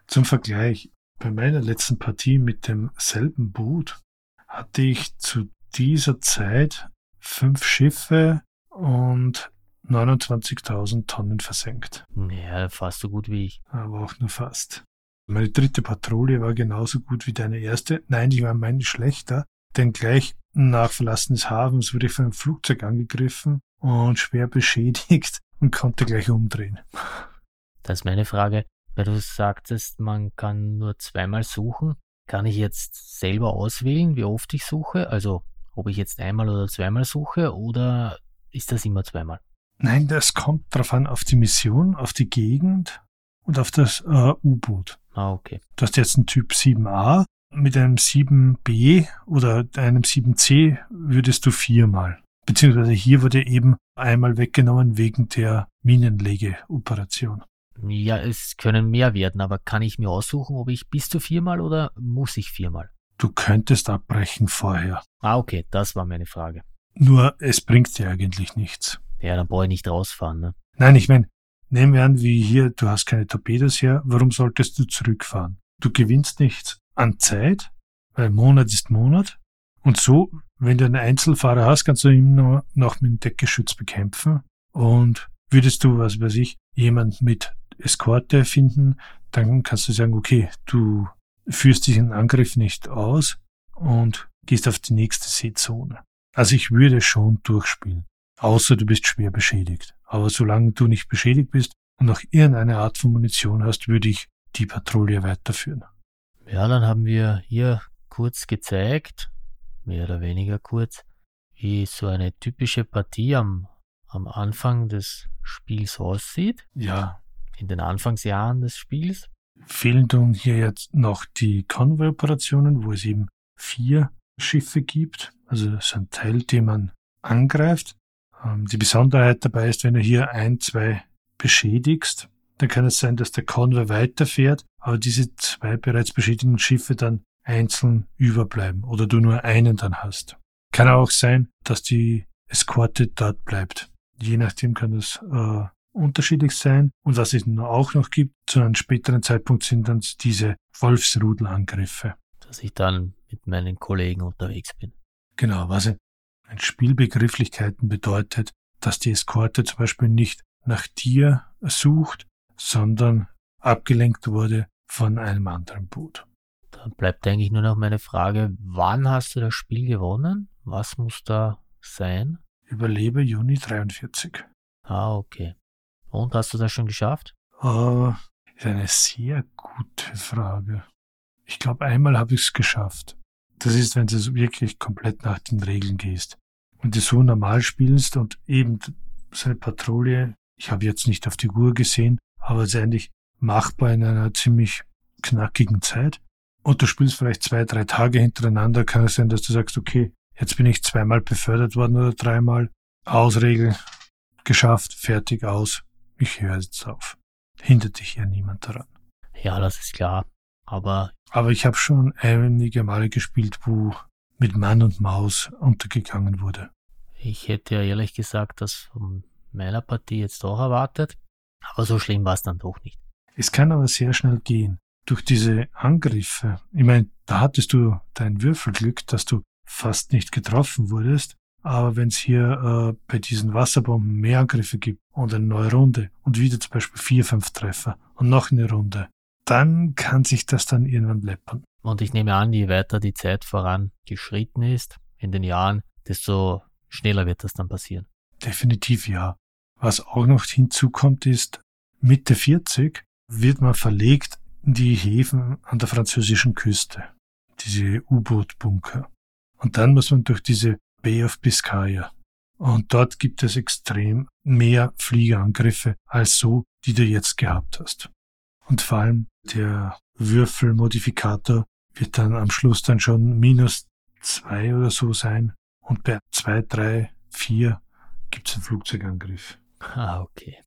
Zum Vergleich, bei meiner letzten Partie mit demselben Boot hatte ich zu dieser Zeit fünf Schiffe und 29.000 Tonnen versenkt. Ja, fast so gut wie ich. Aber auch nur fast. Meine dritte Patrouille war genauso gut wie deine erste. Nein, die war meine schlechter, denn gleich nach Verlassen des Hafens wurde ich von einem Flugzeug angegriffen und schwer beschädigt und konnte gleich umdrehen. Das ist meine Frage. Weil du sagtest, man kann nur zweimal suchen. Kann ich jetzt selber auswählen, wie oft ich suche? Also, ob ich jetzt einmal oder zweimal suche oder ist das immer zweimal? Nein, das kommt drauf an, auf die Mission, auf die Gegend und auf das äh, U-Boot. Ah, okay. Du hast jetzt einen Typ 7a. Mit einem 7b oder einem 7c würdest du viermal. Beziehungsweise hier wurde eben einmal weggenommen wegen der Minenlegeoperation. Ja, es können mehr werden, aber kann ich mir aussuchen, ob ich bis zu viermal oder muss ich viermal? Du könntest abbrechen vorher. Ah, okay, das war meine Frage. Nur es bringt dir eigentlich nichts. Ja, dann brauche ich nicht rausfahren, ne? Nein, ich meine, nehmen wir an, wie hier, du hast keine Torpedos her, warum solltest du zurückfahren? Du gewinnst nichts an Zeit, weil Monat ist Monat. Und so, wenn du einen Einzelfahrer hast, kannst du ihn noch, noch mit dem Deckgeschütz bekämpfen. Und würdest du, was weiß ich, jemand mit Eskorte finden, dann kannst du sagen, okay, du führst diesen Angriff nicht aus und gehst auf die nächste Seezone. Also ich würde schon durchspielen, außer du bist schwer beschädigt. Aber solange du nicht beschädigt bist und noch irgendeine Art von Munition hast, würde ich die Patrouille weiterführen. Ja, dann haben wir hier kurz gezeigt, mehr oder weniger kurz, wie so eine typische Partie am, am Anfang des Spiels aussieht. Ja. In den Anfangsjahren des Spiels. Fehlen tun hier jetzt noch die Convoy-Operationen, wo es eben vier Schiffe gibt. Also das ist ein Teil, den man angreift. Ähm, die Besonderheit dabei ist, wenn du hier ein, zwei beschädigst, dann kann es sein, dass der Konvoi weiterfährt, aber diese zwei bereits beschädigten Schiffe dann einzeln überbleiben oder du nur einen dann hast. Kann auch sein, dass die Eskorte dort bleibt. Je nachdem kann das äh, unterschiedlich sein. Und was es auch noch gibt, zu einem späteren Zeitpunkt sind dann diese Wolfsrudelangriffe. Dass ich dann mit meinen Kollegen unterwegs bin. Genau, was in Spielbegrifflichkeiten bedeutet, dass die Eskorte zum Beispiel nicht nach dir sucht, sondern abgelenkt wurde von einem anderen Boot. Dann bleibt eigentlich nur noch meine Frage, wann hast du das Spiel gewonnen? Was muss da sein? Überlebe Juni 43. Ah, okay. Und hast du das schon geschafft? Oh, ist eine sehr gute Frage. Ich glaube, einmal habe ich es geschafft. Das ist, wenn du wirklich komplett nach den Regeln gehst. Und du so normal spielst und eben seine Patrouille, ich habe jetzt nicht auf die Uhr gesehen, aber es ist eigentlich machbar in einer ziemlich knackigen Zeit. Und du spielst vielleicht zwei, drei Tage hintereinander, kann es sein, dass du sagst, okay, jetzt bin ich zweimal befördert worden oder dreimal. Ausregel, geschafft, fertig, aus. Ich höre jetzt auf. Hindert dich ja niemand daran. Ja, das ist klar. Aber. Aber ich habe schon einige Male gespielt, wo mit Mann und Maus untergegangen wurde. Ich hätte ja ehrlich gesagt das von meiner Partie jetzt auch erwartet. Aber so schlimm war es dann doch nicht. Es kann aber sehr schnell gehen. Durch diese Angriffe, ich meine, da hattest du dein Würfelglück, dass du fast nicht getroffen wurdest. Aber wenn es hier äh, bei diesen Wasserbomben mehr Angriffe gibt und eine neue Runde und wieder zum Beispiel vier, fünf Treffer und noch eine Runde, dann kann sich das dann irgendwann läppern. Und ich nehme an, je weiter die Zeit vorangeschritten ist in den Jahren, desto schneller wird das dann passieren. Definitiv ja. Was auch noch hinzukommt ist, Mitte 40 wird man verlegt in die Häfen an der französischen Küste, diese U-Boot-Bunker. Und dann muss man durch diese Bay of Biscaya. Und dort gibt es extrem mehr Fliegerangriffe als so, die du jetzt gehabt hast. Und vor allem der Würfelmodifikator wird dann am Schluss dann schon minus zwei oder so sein. Und bei zwei, drei, vier gibt es einen Flugzeugangriff. Ah, okay.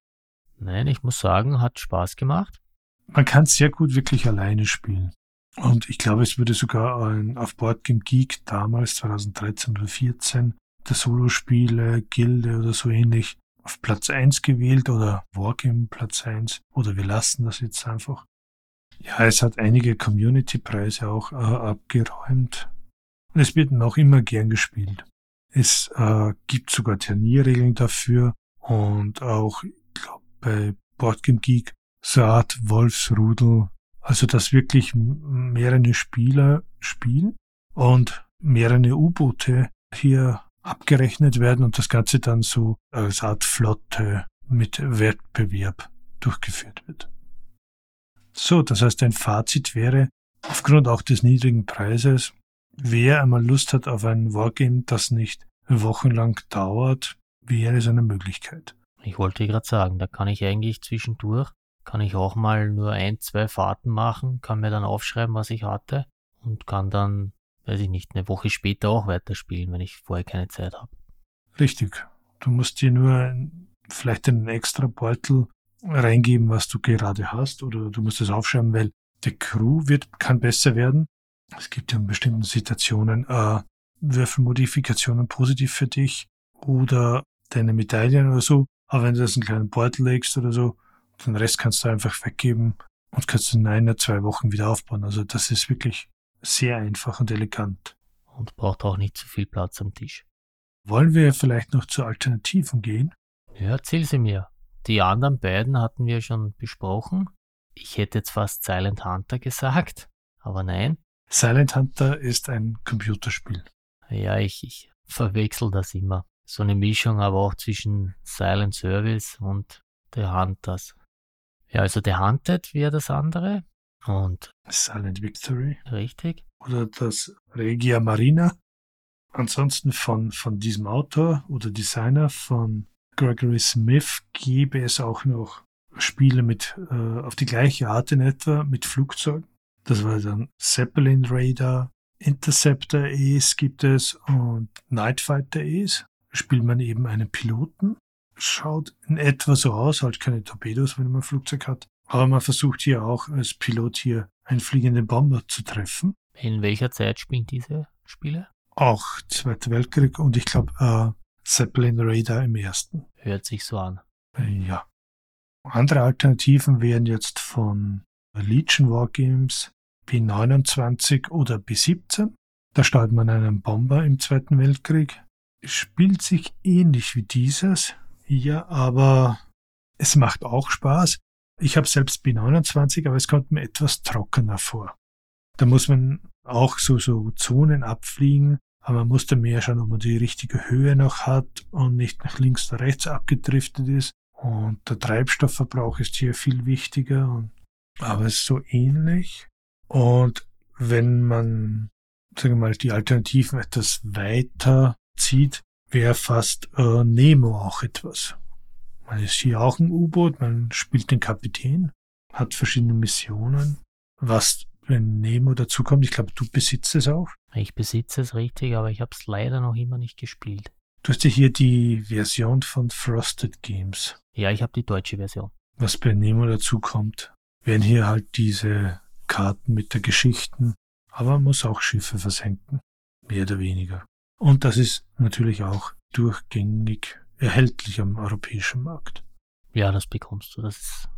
Nein, ich muss sagen, hat Spaß gemacht. Man kann sehr gut wirklich alleine spielen. Und ich glaube, es würde sogar ein, auf Boardgame Geek damals, 2013 oder 2014, der Solospiele, Gilde oder so ähnlich, auf Platz 1 gewählt oder Wargame Platz 1 oder wir lassen das jetzt einfach. Ja, es hat einige Community-Preise auch äh, abgeräumt. Und es wird noch immer gern gespielt. Es äh, gibt sogar Turnierregeln dafür und auch, ich glaube, bei Boardgame Geek so eine Art Wolfsrudel, also dass wirklich mehrere Spieler spielen und mehrere U-Boote hier abgerechnet werden und das Ganze dann so als Art Flotte mit Wettbewerb durchgeführt wird. So, das heißt, ein Fazit wäre, aufgrund auch des niedrigen Preises, wer einmal Lust hat auf ein Wargame, das nicht wochenlang dauert, wäre es eine Möglichkeit. Ich wollte gerade sagen, da kann ich eigentlich zwischendurch, kann ich auch mal nur ein, zwei Fahrten machen, kann mir dann aufschreiben, was ich hatte und kann dann, weiß ich nicht, eine Woche später auch weiterspielen, wenn ich vorher keine Zeit habe. Richtig. Du musst dir nur vielleicht einen extra Beutel reingeben, was du gerade hast, oder du musst es aufschreiben, weil der Crew wird, kann besser werden. Es gibt ja in bestimmten Situationen äh, Würfelmodifikationen positiv für dich oder deine Medaillen oder so. Aber wenn du das in einen kleinen Beutel legst oder so, den Rest kannst du einfach weggeben und kannst in einer, zwei Wochen wieder aufbauen. Also das ist wirklich sehr einfach und elegant. Und braucht auch nicht zu viel Platz am Tisch. Wollen wir vielleicht noch zu Alternativen gehen? Ja, erzähl sie mir. Die anderen beiden hatten wir schon besprochen. Ich hätte jetzt fast Silent Hunter gesagt, aber nein. Silent Hunter ist ein Computerspiel. Ja, ich, ich verwechsel das immer. So eine Mischung aber auch zwischen Silent Service und The Hunters. Ja, also The Hunted wäre das andere. Und Silent Victory. richtig. Oder das Regia Marina. Ansonsten von, von diesem Autor oder Designer von Gregory Smith gäbe es auch noch Spiele mit äh, auf die gleiche Art in etwa mit Flugzeugen. Das war dann Zeppelin Radar, Interceptor Ace gibt es und Nightfighter Ace. Spielt man eben einen Piloten. Schaut in etwa so aus, halt keine Torpedos, wenn man ein Flugzeug hat. Aber man versucht hier auch als Pilot hier einen fliegenden Bomber zu treffen. In welcher Zeit spielen diese Spiele? Auch Zweiter Weltkrieg und ich glaube äh, Zeppelin Radar im ersten. Hört sich so an. Äh, Ja. Andere Alternativen wären jetzt von Legion Wargames B29 oder B17. Da steuert man einen Bomber im Zweiten Weltkrieg. Spielt sich ähnlich wie dieses. Ja, aber es macht auch Spaß. Ich habe selbst B29, aber es kommt mir etwas trockener vor. Da muss man auch so, so Zonen abfliegen, aber man muss da mehr schauen, ob man die richtige Höhe noch hat und nicht nach links oder rechts abgedriftet ist. Und der Treibstoffverbrauch ist hier viel wichtiger. Und, aber es ist so ähnlich. Und wenn man, sagen wir mal, die Alternativen etwas weiter zieht, wäre fast äh, Nemo auch etwas. Man ist hier auch ein U-Boot, man spielt den Kapitän, hat verschiedene Missionen. Was, wenn Nemo dazukommt, ich glaube, du besitzt es auch. Ich besitze es richtig, aber ich habe es leider noch immer nicht gespielt. Du hast ja hier die Version von Frosted Games. Ja, ich habe die deutsche Version. Was bei Nemo dazukommt, werden hier halt diese Karten mit der Geschichten, aber man muss auch Schiffe versenken, mehr oder weniger. Und das ist natürlich auch durchgängig erhältlich am europäischen Markt. Ja, das bekommst du, das ist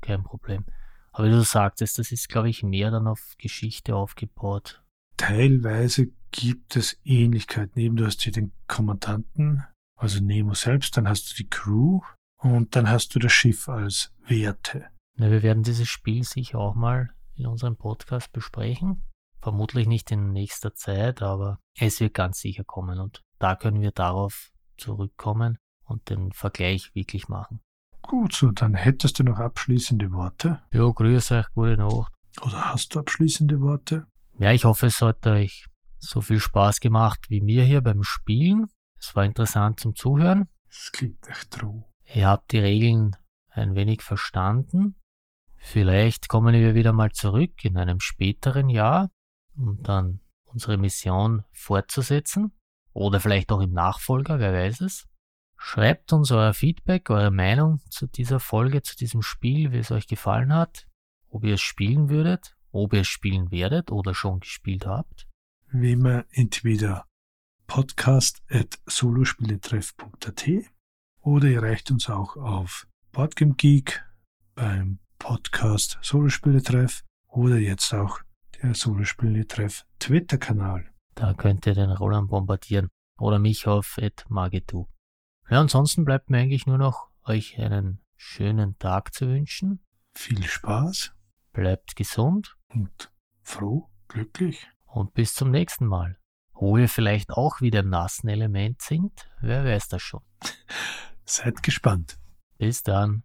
kein Problem. Aber wie du sagtest, das ist, glaube ich, mehr dann auf Geschichte aufgebaut. Teilweise gibt es Ähnlichkeiten. Eben du hast hier den Kommandanten, also Nemo selbst, dann hast du die Crew und dann hast du das Schiff als Werte. Na, wir werden dieses Spiel sicher auch mal in unserem Podcast besprechen. Vermutlich nicht in nächster Zeit, aber es wird ganz sicher kommen und da können wir darauf zurückkommen und den Vergleich wirklich machen. Gut, so, dann hättest du noch abschließende Worte. Jo, grüß euch, gute Nacht. Oder hast du abschließende Worte? Ja, ich hoffe, es hat euch so viel Spaß gemacht wie mir hier beim Spielen. Es war interessant zum Zuhören. Das klingt echt true. Ihr habt die Regeln ein wenig verstanden. Vielleicht kommen wir wieder mal zurück in einem späteren Jahr, um dann unsere Mission fortzusetzen. Oder vielleicht auch im Nachfolger, wer weiß es. Schreibt uns euer Feedback, eure Meinung zu dieser Folge, zu diesem Spiel, wie es euch gefallen hat, ob ihr es spielen würdet, ob ihr es spielen werdet oder schon gespielt habt. Wie immer entweder podcast at solospieletreff.at oder ihr erreicht uns auch auf Boardgame Geek beim Podcast Solospieletreff oder jetzt auch der Solospieletreff Twitter-Kanal. Da könnt ihr den Roland bombardieren oder mich auf @magetu. Ja, ansonsten bleibt mir eigentlich nur noch euch einen schönen Tag zu wünschen. Viel Spaß Bleibt gesund und froh, glücklich. und bis zum nächsten Mal. Wo ihr vielleicht auch wieder im nassen Element singt, wer weiß das schon. Seid gespannt. Bis dann.